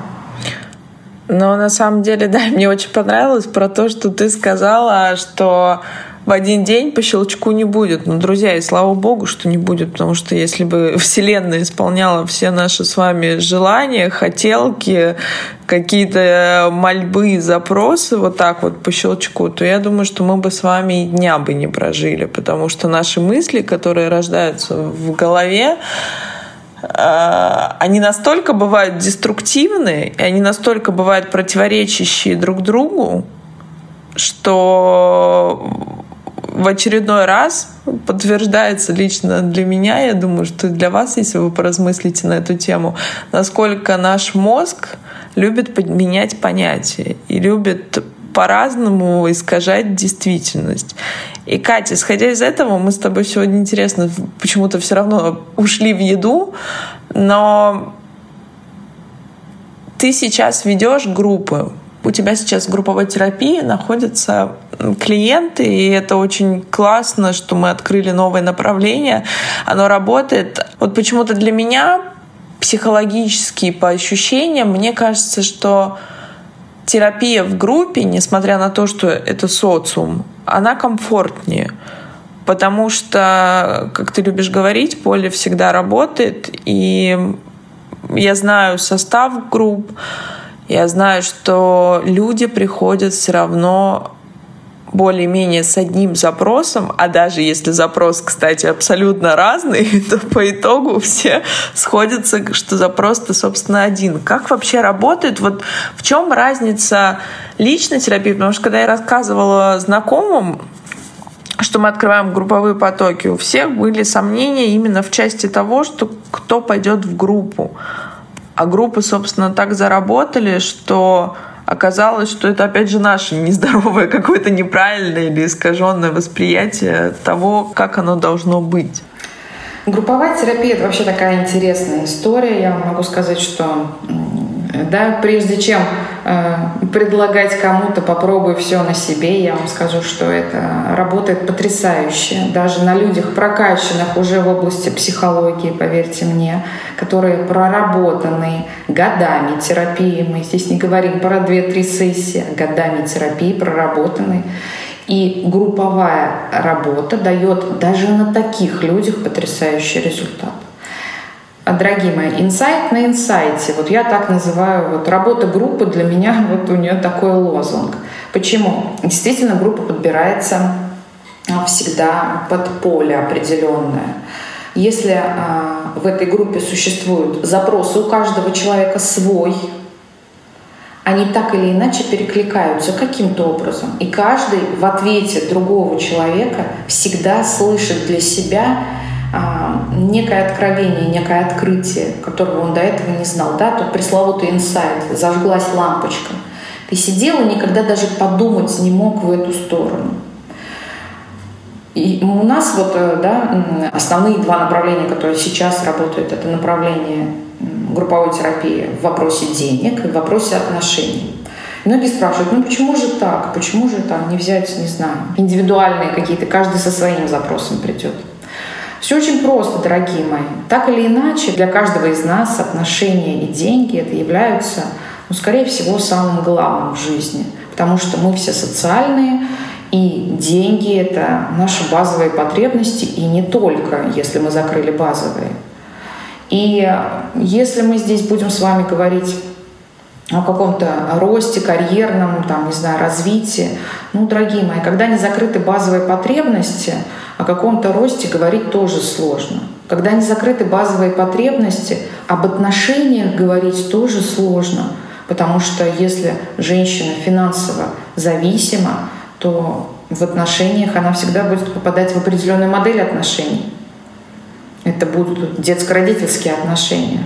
Но на самом деле, да, мне очень понравилось про то, что ты сказала, что в один день по щелчку не будет. Но, друзья, и слава богу, что не будет, потому что если бы Вселенная исполняла все наши с вами желания, хотелки, какие-то мольбы, запросы вот так вот по щелчку, то я думаю, что мы бы с вами и дня бы не прожили, потому что наши мысли, которые рождаются в голове, э, они настолько бывают деструктивны, и они настолько бывают противоречащие друг другу, что в очередной раз подтверждается лично для меня, я думаю, что для вас, если вы поразмыслите на эту тему, насколько наш мозг любит менять понятия и любит по-разному искажать действительность. И, Катя, исходя из этого, мы с тобой сегодня, интересно, почему-то все равно ушли в еду, но ты сейчас ведешь группы у тебя сейчас в групповой терапии находятся клиенты, и это очень классно, что мы открыли новое направление. Оно работает. Вот почему-то для меня психологически, по ощущениям, мне кажется, что терапия в группе, несмотря на то, что это социум, она комфортнее. Потому что, как ты любишь говорить, поле всегда работает. И я знаю состав групп, я знаю, что люди приходят все равно более-менее с одним запросом, а даже если запрос, кстати, абсолютно разный, то по итогу все сходятся, что запрос-то, собственно, один. Как вообще работает? Вот в чем разница личной терапии? Потому что когда я рассказывала знакомым, что мы открываем групповые потоки, у всех были сомнения именно в части того, что кто пойдет в группу. А группы, собственно, так заработали, что оказалось, что это, опять же, наше нездоровое какое-то неправильное или искаженное восприятие того, как оно должно быть. Групповая терапия — это вообще такая интересная история. Я могу сказать, что да, прежде чем э, предлагать кому-то попробуй все на себе, я вам скажу, что это работает потрясающе. Даже на людях прокачанных уже в области психологии, поверьте мне, которые проработаны годами терапии. Мы здесь не говорим про 2-3 сессии, а годами терапии проработаны. И групповая работа дает даже на таких людях потрясающий результат. А, дорогие мои, инсайт на инсайте. Вот я так называю, вот работа группы для меня, вот у нее такой лозунг. Почему? Действительно, группа подбирается а, всегда под поле определенное. Если а, в этой группе существуют запросы у каждого человека свой, они так или иначе перекликаются каким-то образом. И каждый в ответе другого человека всегда слышит для себя некое откровение, некое открытие, которого он до этого не знал, да, тот пресловутый инсайт, зажглась лампочка. Ты сидел и никогда даже подумать не мог в эту сторону. И у нас вот, э, да, основные два направления, которые сейчас работают, это направление групповой терапии в вопросе денег и в вопросе отношений. Многие спрашивают, ну почему же так? Почему же там не взять, не знаю, индивидуальные какие-то, каждый со своим запросом придет. Все очень просто, дорогие мои. Так или иначе, для каждого из нас отношения и деньги это являются, ну, скорее всего, самым главным в жизни. Потому что мы все социальные, и деньги — это наши базовые потребности, и не только, если мы закрыли базовые. И если мы здесь будем с вами говорить о каком-то росте карьерном, там, не знаю, развитии. Ну, дорогие мои, когда не закрыты базовые потребности, о каком-то росте говорить тоже сложно. Когда не закрыты базовые потребности, об отношениях говорить тоже сложно. Потому что если женщина финансово зависима, то в отношениях она всегда будет попадать в определенную модель отношений. Это будут детско-родительские отношения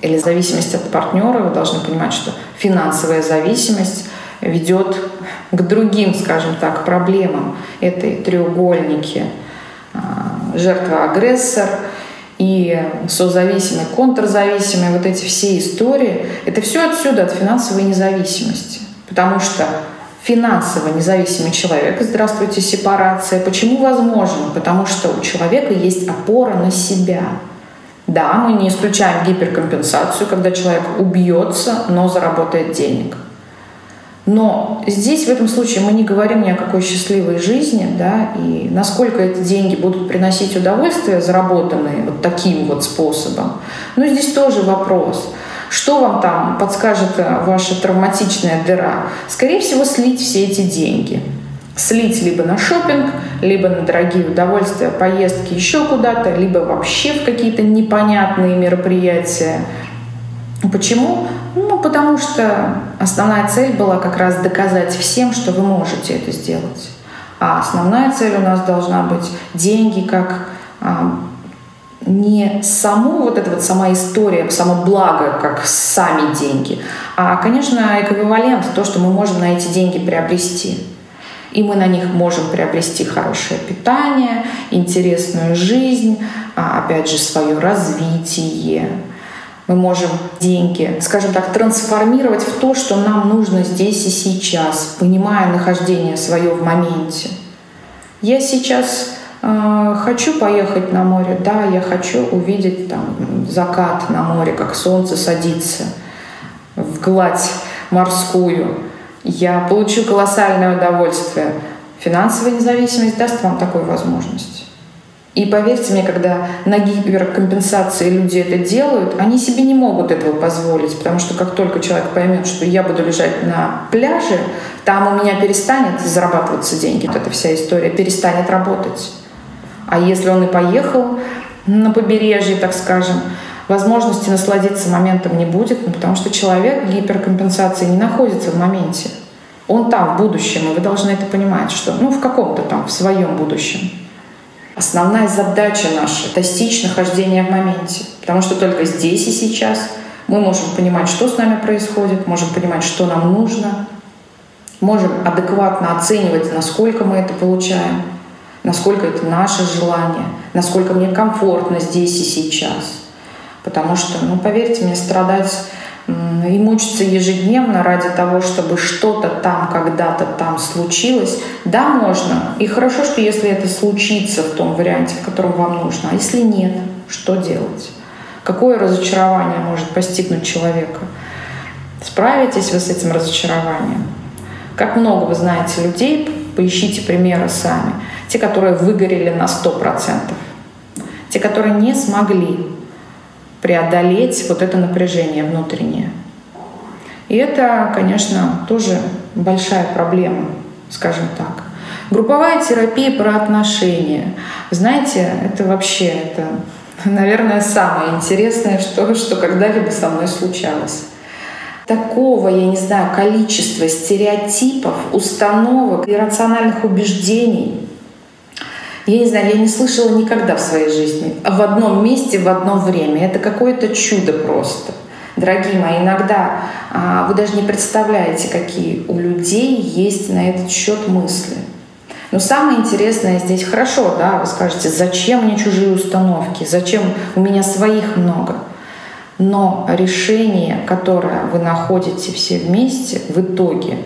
или зависимость от партнера, вы должны понимать, что финансовая зависимость ведет к другим, скажем так, проблемам этой треугольники а, жертва-агрессор и созависимый, контрзависимый, вот эти все истории, это все отсюда, от финансовой независимости. Потому что финансово независимый человек, здравствуйте, сепарация, почему возможно? Потому что у человека есть опора на себя – да, мы не исключаем гиперкомпенсацию, когда человек убьется, но заработает денег. Но здесь в этом случае мы не говорим ни о какой счастливой жизни, да, и насколько эти деньги будут приносить удовольствие, заработанные вот таким вот способом. Но здесь тоже вопрос. Что вам там подскажет ваша травматичная дыра? Скорее всего, слить все эти деньги слить либо на шопинг, либо на дорогие удовольствия, поездки еще куда-то, либо вообще в какие-то непонятные мероприятия. Почему? Ну, потому что основная цель была как раз доказать всем, что вы можете это сделать. А основная цель у нас должна быть деньги как а, не саму вот эта вот сама история, само благо, как сами деньги, а, конечно, эквивалент, то, что мы можем на эти деньги приобрести и мы на них можем приобрести хорошее питание, интересную жизнь, а, опять же, свое развитие. Мы можем деньги, скажем так, трансформировать в то, что нам нужно здесь и сейчас, понимая нахождение свое в моменте. Я сейчас э, хочу поехать на море, да, я хочу увидеть там закат на море, как солнце садится в гладь морскую я получу колоссальное удовольствие. Финансовая независимость даст вам такую возможность. И поверьте мне, когда на гиперкомпенсации люди это делают, они себе не могут этого позволить, потому что как только человек поймет, что я буду лежать на пляже, там у меня перестанет зарабатываться деньги, вот эта вся история перестанет работать. А если он и поехал на побережье, так скажем, возможности насладиться моментом не будет, ну, потому что человек гиперкомпенсации не находится в моменте. Он там, в будущем, и вы должны это понимать, что, ну, в каком-то там, в своем будущем. Основная задача наша — достичь нахождения в моменте. Потому что только здесь и сейчас мы можем понимать, что с нами происходит, можем понимать, что нам нужно, можем адекватно оценивать, насколько мы это получаем, насколько это наше желание, насколько мне комфортно здесь и сейчас — Потому что, ну, поверьте мне, страдать и мучиться ежедневно ради того, чтобы что-то там когда-то там случилось, да, можно. И хорошо, что если это случится в том варианте, в котором вам нужно. А если нет, что делать? Какое разочарование может постигнуть человека? Справитесь вы с этим разочарованием? Как много вы знаете людей, поищите примеры сами. Те, которые выгорели на 100%. Те, которые не смогли преодолеть вот это напряжение внутреннее. И это, конечно, тоже большая проблема, скажем так. Групповая терапия про отношения. Знаете, это вообще, это, наверное, самое интересное, что, что когда-либо со мной случалось. Такого, я не знаю, количества стереотипов, установок, иррациональных убеждений, я не знаю, я не слышала никогда в своей жизни. В одном месте, в одно время. Это какое-то чудо просто. Дорогие мои, иногда а, вы даже не представляете, какие у людей есть на этот счет мысли. Но самое интересное здесь хорошо, да, вы скажете, зачем мне чужие установки, зачем у меня своих много. Но решение, которое вы находите все вместе в итоге,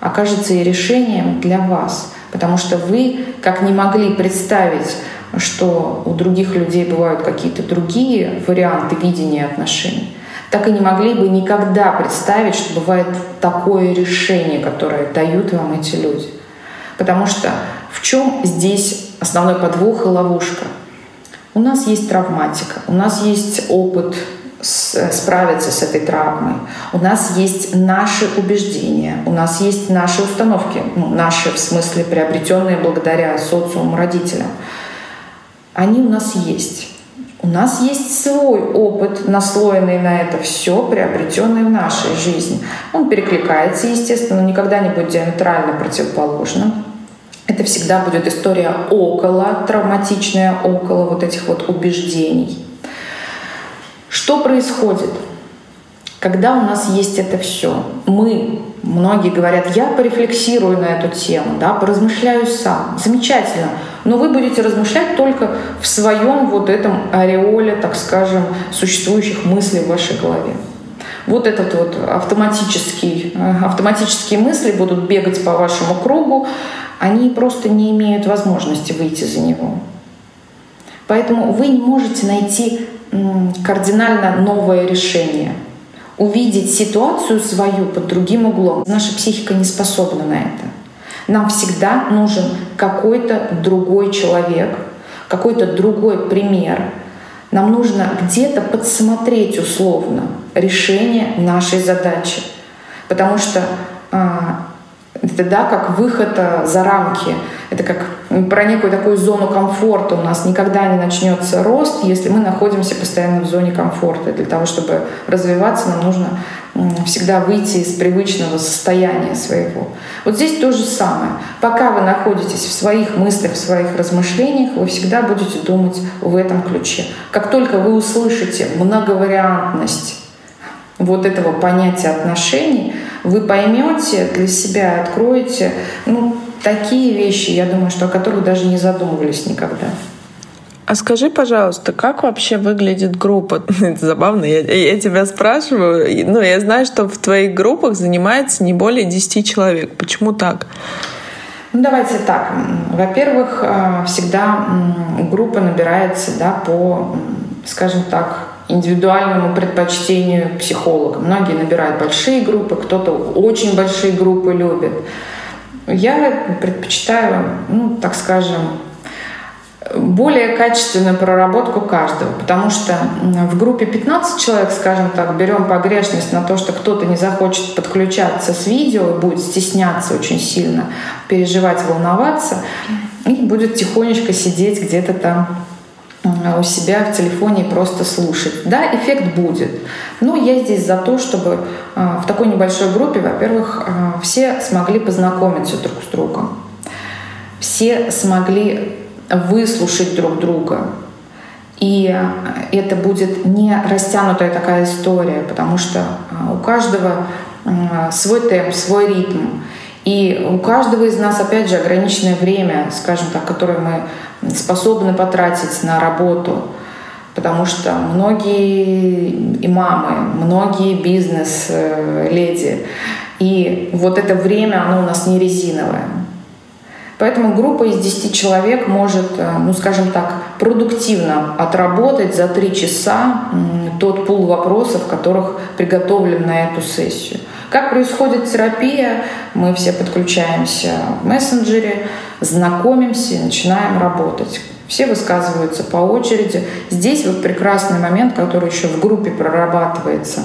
окажется и решением для вас. Потому что вы, как не могли представить, что у других людей бывают какие-то другие варианты видения отношений, так и не могли бы никогда представить, что бывает такое решение, которое дают вам эти люди. Потому что в чем здесь основной подвох и ловушка? У нас есть травматика, у нас есть опыт справиться с этой травмой. У нас есть наши убеждения, у нас есть наши установки, ну, наши в смысле приобретенные благодаря социуму родителям. Они у нас есть. У нас есть свой опыт, наслоенный на это все, приобретенный в нашей жизни. Он перекликается, естественно, но никогда не будет диаметрально противоположным. Это всегда будет история около, травматичная около вот этих вот убеждений. Что происходит? Когда у нас есть это все, мы, многие говорят, я порефлексирую на эту тему, да, поразмышляю сам. Замечательно. Но вы будете размышлять только в своем вот этом ореоле, так скажем, существующих мыслей в вашей голове. Вот этот вот автоматический, э, автоматические мысли будут бегать по вашему кругу, они просто не имеют возможности выйти за него. Поэтому вы не можете найти кардинально новое решение. Увидеть ситуацию свою под другим углом. Наша психика не способна на это. Нам всегда нужен какой-то другой человек, какой-то другой пример. Нам нужно где-то подсмотреть условно решение нашей задачи. Потому что а, это да, как выход э, за рамки. Это как про некую такую зону комфорта. У нас никогда не начнется рост, если мы находимся постоянно в зоне комфорта. Для того, чтобы развиваться, нам нужно всегда выйти из привычного состояния своего. Вот здесь то же самое. Пока вы находитесь в своих мыслях, в своих размышлениях, вы всегда будете думать в этом ключе. Как только вы услышите многовариантность вот этого понятия отношений, вы поймете для себя, откроете ну, такие вещи, я думаю, что о которых даже не задумывались никогда. А скажи, пожалуйста, как вообще выглядит группа? Это забавно, я, я тебя спрашиваю. Ну, я знаю, что в твоих группах занимается не более 10 человек. Почему так? Ну, давайте так. Во-первых, э, всегда группа набирается да, по, скажем так, индивидуальному предпочтению психолога. Многие набирают большие группы, кто-то очень большие группы любит. Я предпочитаю, ну, так скажем, более качественную проработку каждого, потому что в группе 15 человек, скажем так, берем погрешность на то, что кто-то не захочет подключаться с видео будет стесняться очень сильно, переживать, волноваться, и будет тихонечко сидеть где-то там у себя в телефоне и просто слушать. Да, эффект будет. Но я здесь за то, чтобы а, в такой небольшой группе, во-первых, а, все смогли познакомиться друг с другом. Все смогли выслушать друг друга. И это будет не растянутая такая история, потому что у каждого свой темп, свой ритм. И у каждого из нас, опять же, ограниченное время, скажем так, которое мы способны потратить на работу, потому что многие и мамы, многие бизнес-леди, и вот это время, оно у нас не резиновое. Поэтому группа из 10 человек может, э, ну скажем так, продуктивно отработать за 3 часа тот пул вопросов, которых приготовлен на эту сессию. Как происходит терапия? Мы все подключаемся в мессенджере, знакомимся и начинаем работать. Все высказываются по очереди. Здесь вот прекрасный момент, который еще в группе прорабатывается.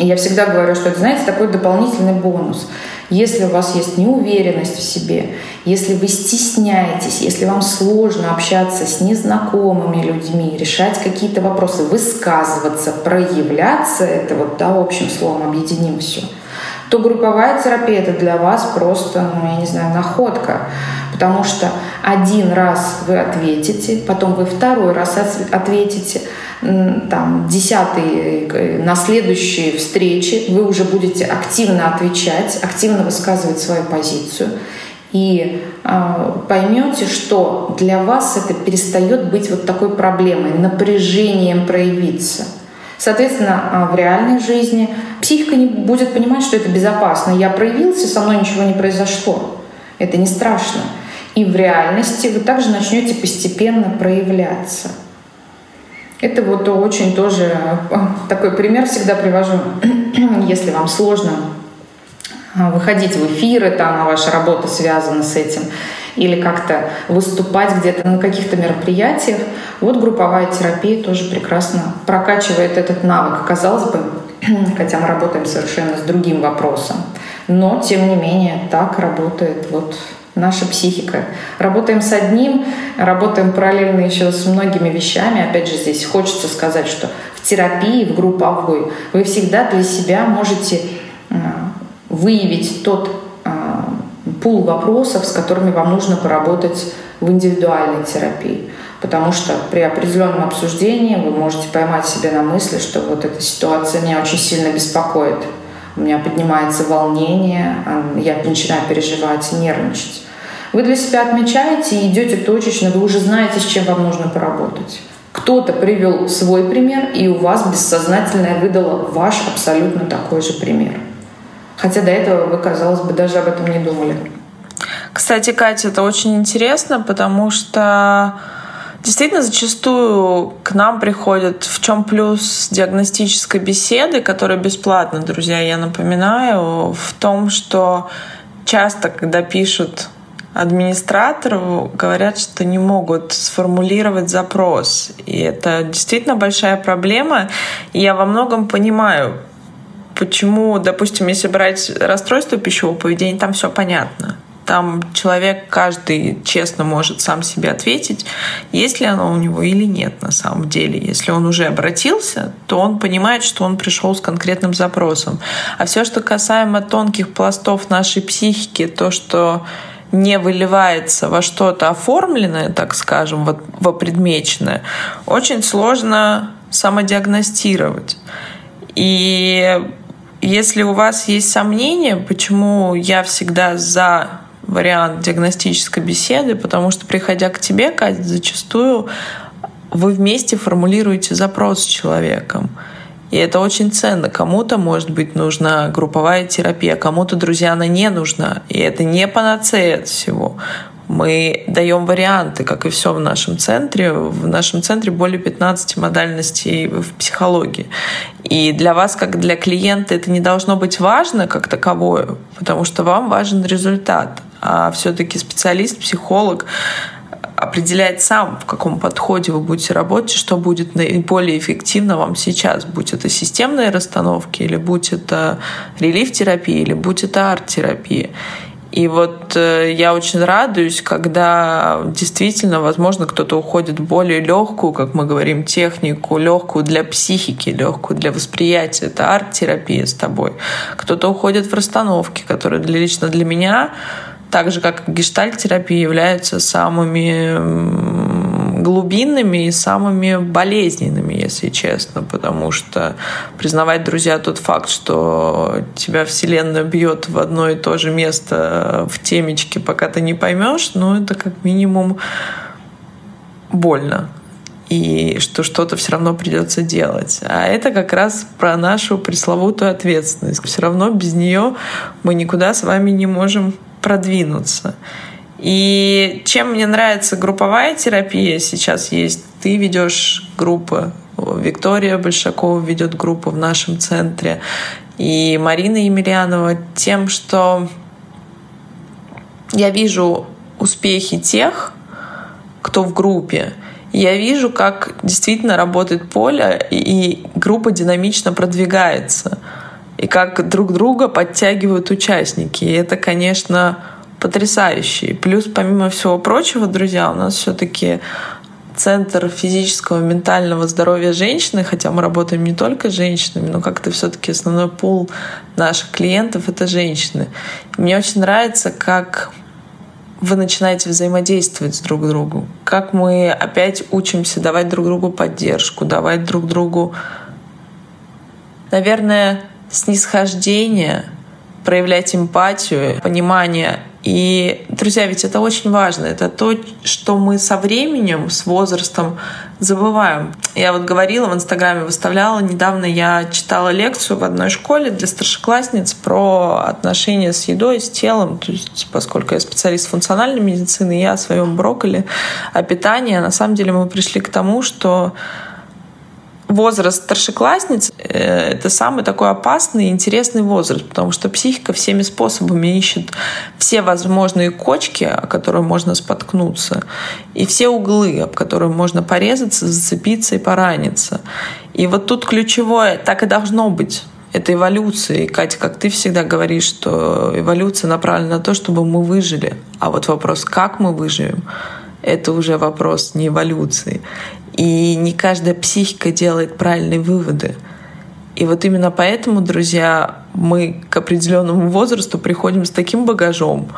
И я всегда говорю, что это, знаете, такой дополнительный бонус. Если у вас есть неуверенность в себе, если вы стесняетесь, если вам сложно общаться с незнакомыми людьми, решать какие-то вопросы, высказываться, проявляться, это вот, да, общим словом объединим все, то групповая терапия это для вас просто, ну, я не знаю, находка. Потому что один раз вы ответите, потом вы второй раз ответите, там, десятый, э, на следующей встрече вы уже будете активно отвечать, активно высказывать свою позицию и э, поймете, что для вас это перестает быть вот такой проблемой, напряжением проявиться. Соответственно, а, в реальной жизни психика не будет понимать, что это безопасно. Я проявился, со мной ничего не произошло. Это не страшно. И в реальности вы также начнете постепенно проявляться. Это вот очень тоже а, такой пример всегда привожу, если вам сложно а, выходить в эфиры, там, а ваша работа связана с этим, или как-то выступать где-то на каких-то мероприятиях. Вот групповая терапия тоже прекрасно прокачивает этот навык. Казалось бы, хотя мы работаем совершенно с другим вопросом, но тем не менее так работает вот наша психика. Работаем с одним, работаем параллельно еще с многими вещами. Опять же, здесь хочется сказать, что в терапии, в групповой, вы всегда для себя можете выявить тот э, пул вопросов, с которыми вам нужно поработать в индивидуальной терапии. Потому что при определенном обсуждении вы можете поймать себя на мысли, что вот эта ситуация меня очень сильно беспокоит. У меня поднимается волнение, я начинаю переживать, нервничать. Вы для себя отмечаете и идете точечно, вы уже знаете, с чем вам нужно поработать. Кто-то привел свой пример, и у вас бессознательное выдало ваш абсолютно такой же пример. Хотя до этого вы, казалось бы, даже об этом не думали. Кстати, Катя, это очень интересно, потому что Действительно, зачастую к нам приходят в чем плюс диагностической беседы, которая бесплатна, друзья, я напоминаю, в том, что часто, когда пишут администратору, говорят, что не могут сформулировать запрос. И это действительно большая проблема. И я во многом понимаю, почему, допустим, если брать расстройство пищевого поведения, там все понятно. Там человек каждый честно может сам себе ответить, есть ли оно у него или нет на самом деле. Если он уже обратился, то он понимает, что он пришел с конкретным запросом. А все, что касаемо тонких пластов нашей психики, то, что не выливается во что-то оформленное, так скажем, вот в опредмеченное, очень сложно самодиагностировать. И если у вас есть сомнения, почему я всегда за вариант диагностической беседы, потому что, приходя к тебе, Катя, зачастую вы вместе формулируете запрос с человеком. И это очень ценно. Кому-то, может быть, нужна групповая терапия, кому-то, друзья, она не нужна. И это не панацея от всего. Мы даем варианты, как и все в нашем центре. В нашем центре более 15 модальностей в психологии. И для вас, как для клиента, это не должно быть важно как таковое, потому что вам важен результат. А все-таки специалист, психолог определяет сам, в каком подходе вы будете работать, что будет наиболее эффективно вам сейчас. Будь это системные расстановки, или будь это релиф-терапия, или будь это арт-терапия. И вот э, я очень радуюсь, когда действительно, возможно, кто-то уходит в более легкую, как мы говорим, технику, легкую для психики, легкую для восприятия. Это арт-терапия с тобой. Кто-то уходит в расстановки, которые лично для меня, так же как гештальт-терапия, являются самыми глубинными и самыми болезненными, если честно, потому что признавать, друзья, тот факт, что тебя Вселенная бьет в одно и то же место в темечке, пока ты не поймешь, ну, это как минимум больно и что что-то все равно придется делать. А это как раз про нашу пресловутую ответственность. Все равно без нее мы никуда с вами не можем продвинуться. И чем мне нравится групповая терапия, сейчас есть, ты ведешь группы, Виктория Большакова ведет группу в нашем центре, и Марина Емельянова. Тем, что я вижу успехи тех, кто в группе, я вижу, как действительно работает поле, и группа динамично продвигается, и как друг друга подтягивают участники. И это, конечно, потрясающий. Плюс, помимо всего прочего, друзья, у нас все-таки центр физического и ментального здоровья женщины, хотя мы работаем не только с женщинами, но как-то все-таки основной пул наших клиентов это женщины. мне очень нравится, как вы начинаете взаимодействовать с друг другом, как мы опять учимся давать друг другу поддержку, давать друг другу, наверное, снисхождение, проявлять эмпатию, понимание и, друзья, ведь это очень важно. Это то, что мы со временем, с возрастом забываем. Я вот говорила в Инстаграме, выставляла. Недавно я читала лекцию в одной школе для старшеклассниц про отношения с едой, с телом. То есть, поскольку я специалист функциональной медицины, я о своем брокколи, о питании. А на самом деле мы пришли к тому, что возраст старшеклассниц э, — это самый такой опасный и интересный возраст, потому что психика всеми способами ищет все возможные кочки, о которые можно споткнуться, и все углы, об которые можно порезаться, зацепиться и пораниться. И вот тут ключевое — так и должно быть. Это эволюция. И, Катя, как ты всегда говоришь, что эволюция направлена на то, чтобы мы выжили. А вот вопрос, как мы выживем, это уже вопрос не эволюции. И не каждая психика делает правильные выводы. И вот именно поэтому, друзья, мы к определенному возрасту приходим с таким багажом,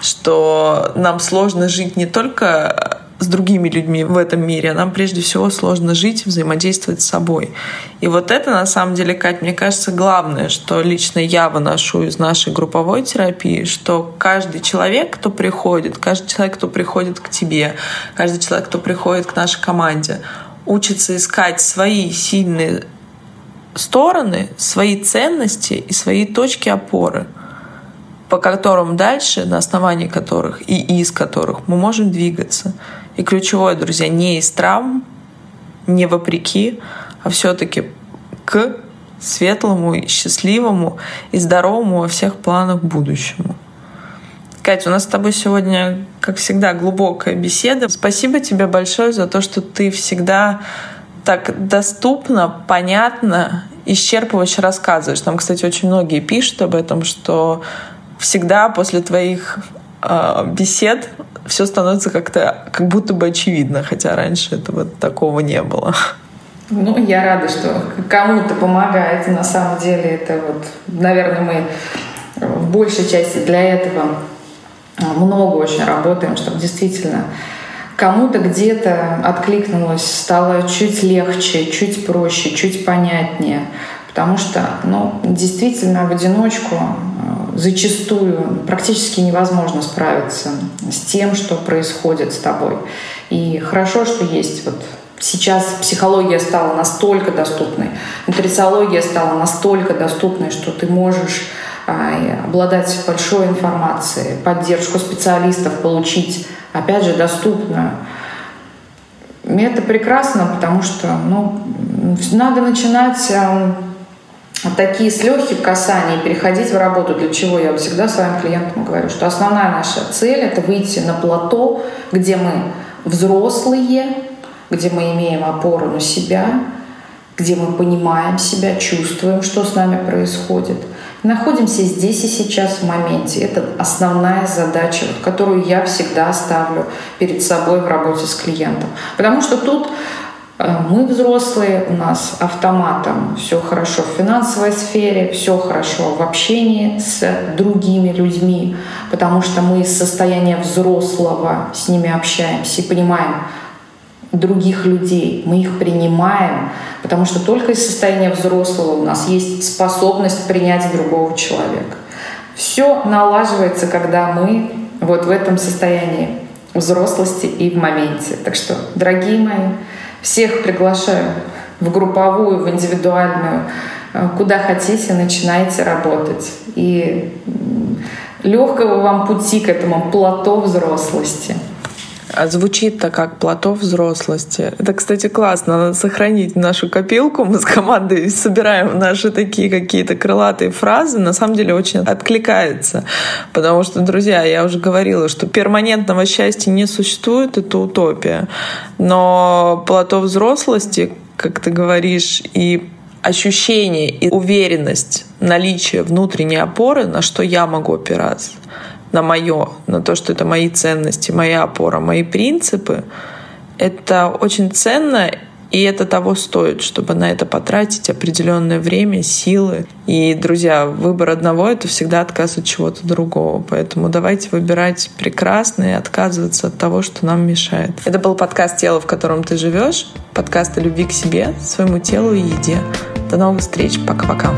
что нам сложно жить не только с другими людьми в этом мире, нам прежде всего сложно жить, взаимодействовать с собой. И вот это, на самом деле, Кать, мне кажется, главное, что лично я выношу из нашей групповой терапии, что каждый человек, кто приходит, каждый человек, кто приходит к тебе, каждый человек, кто приходит к нашей команде, учится искать свои сильные стороны, свои ценности и свои точки опоры — по которым дальше, на основании которых и из которых мы можем двигаться. И ключевое, друзья, не из травм, не вопреки, а все-таки к светлому и счастливому и здоровому во всех планах будущему. Катя, у нас с тобой сегодня, как всегда, глубокая беседа. Спасибо тебе большое за то, что ты всегда так доступно, понятно, исчерпывающе рассказываешь. Там, кстати, очень многие пишут об этом, что всегда после твоих бесед все становится как-то как будто бы очевидно, хотя раньше этого такого не было. Ну, я рада, что кому-то помогает. На самом деле это вот, наверное, мы в большей части для этого много очень работаем, чтобы действительно кому-то где-то откликнулось, стало чуть легче, чуть проще, чуть понятнее. Потому что, ну, действительно, в одиночку зачастую практически невозможно справиться с тем, что происходит с тобой. И хорошо, что есть вот сейчас психология стала настолько доступной, нутрициология стала настолько доступной, что ты можешь а, обладать большой информацией, поддержку специалистов получить, опять же, доступную. И это прекрасно, потому что ну, надо начинать такие с легких касаний переходить в работу, для чего я всегда своим клиентам говорю, что основная наша цель — это выйти на плато, где мы взрослые, где мы имеем опору на себя, где мы понимаем себя, чувствуем, что с нами происходит. находимся здесь и сейчас в моменте. Это основная задача, которую я всегда ставлю перед собой в работе с клиентом. Потому что тут мы взрослые, у нас автоматом все хорошо в финансовой сфере, все хорошо в общении с другими людьми, потому что мы из состояния взрослого с ними общаемся и понимаем других людей, мы их принимаем, потому что только из состояния взрослого у нас есть способность принять другого человека. Все налаживается, когда мы вот в этом состоянии взрослости и в моменте. Так что, дорогие мои, всех приглашаю в групповую, в индивидуальную, э, куда хотите, начинайте работать. И легкого вам пути к этому плато взрослости – а звучит-то как плато взрослости. Это, кстати, классно. Надо сохранить нашу копилку. Мы с командой собираем наши такие какие-то крылатые фразы. На самом деле очень откликается. Потому что, друзья, я уже говорила, что перманентного счастья не существует. Это утопия. Но плато взрослости, как ты говоришь, и ощущение и уверенность наличия внутренней опоры, на что я могу опираться — на мое, на то, что это мои ценности, моя опора, мои принципы, Это очень ценно, и это того стоит, чтобы на это потратить определенное время, силы. И, друзья, выбор одного — это всегда отказ от чего-то другого. Поэтому давайте выбирать прекрасное и отказываться от того, что нам мешает. Это был подкаст «Тело, в котором ты живешь», подкаст о любви к себе, своему телу и еде. До новых встреч. Пока-пока.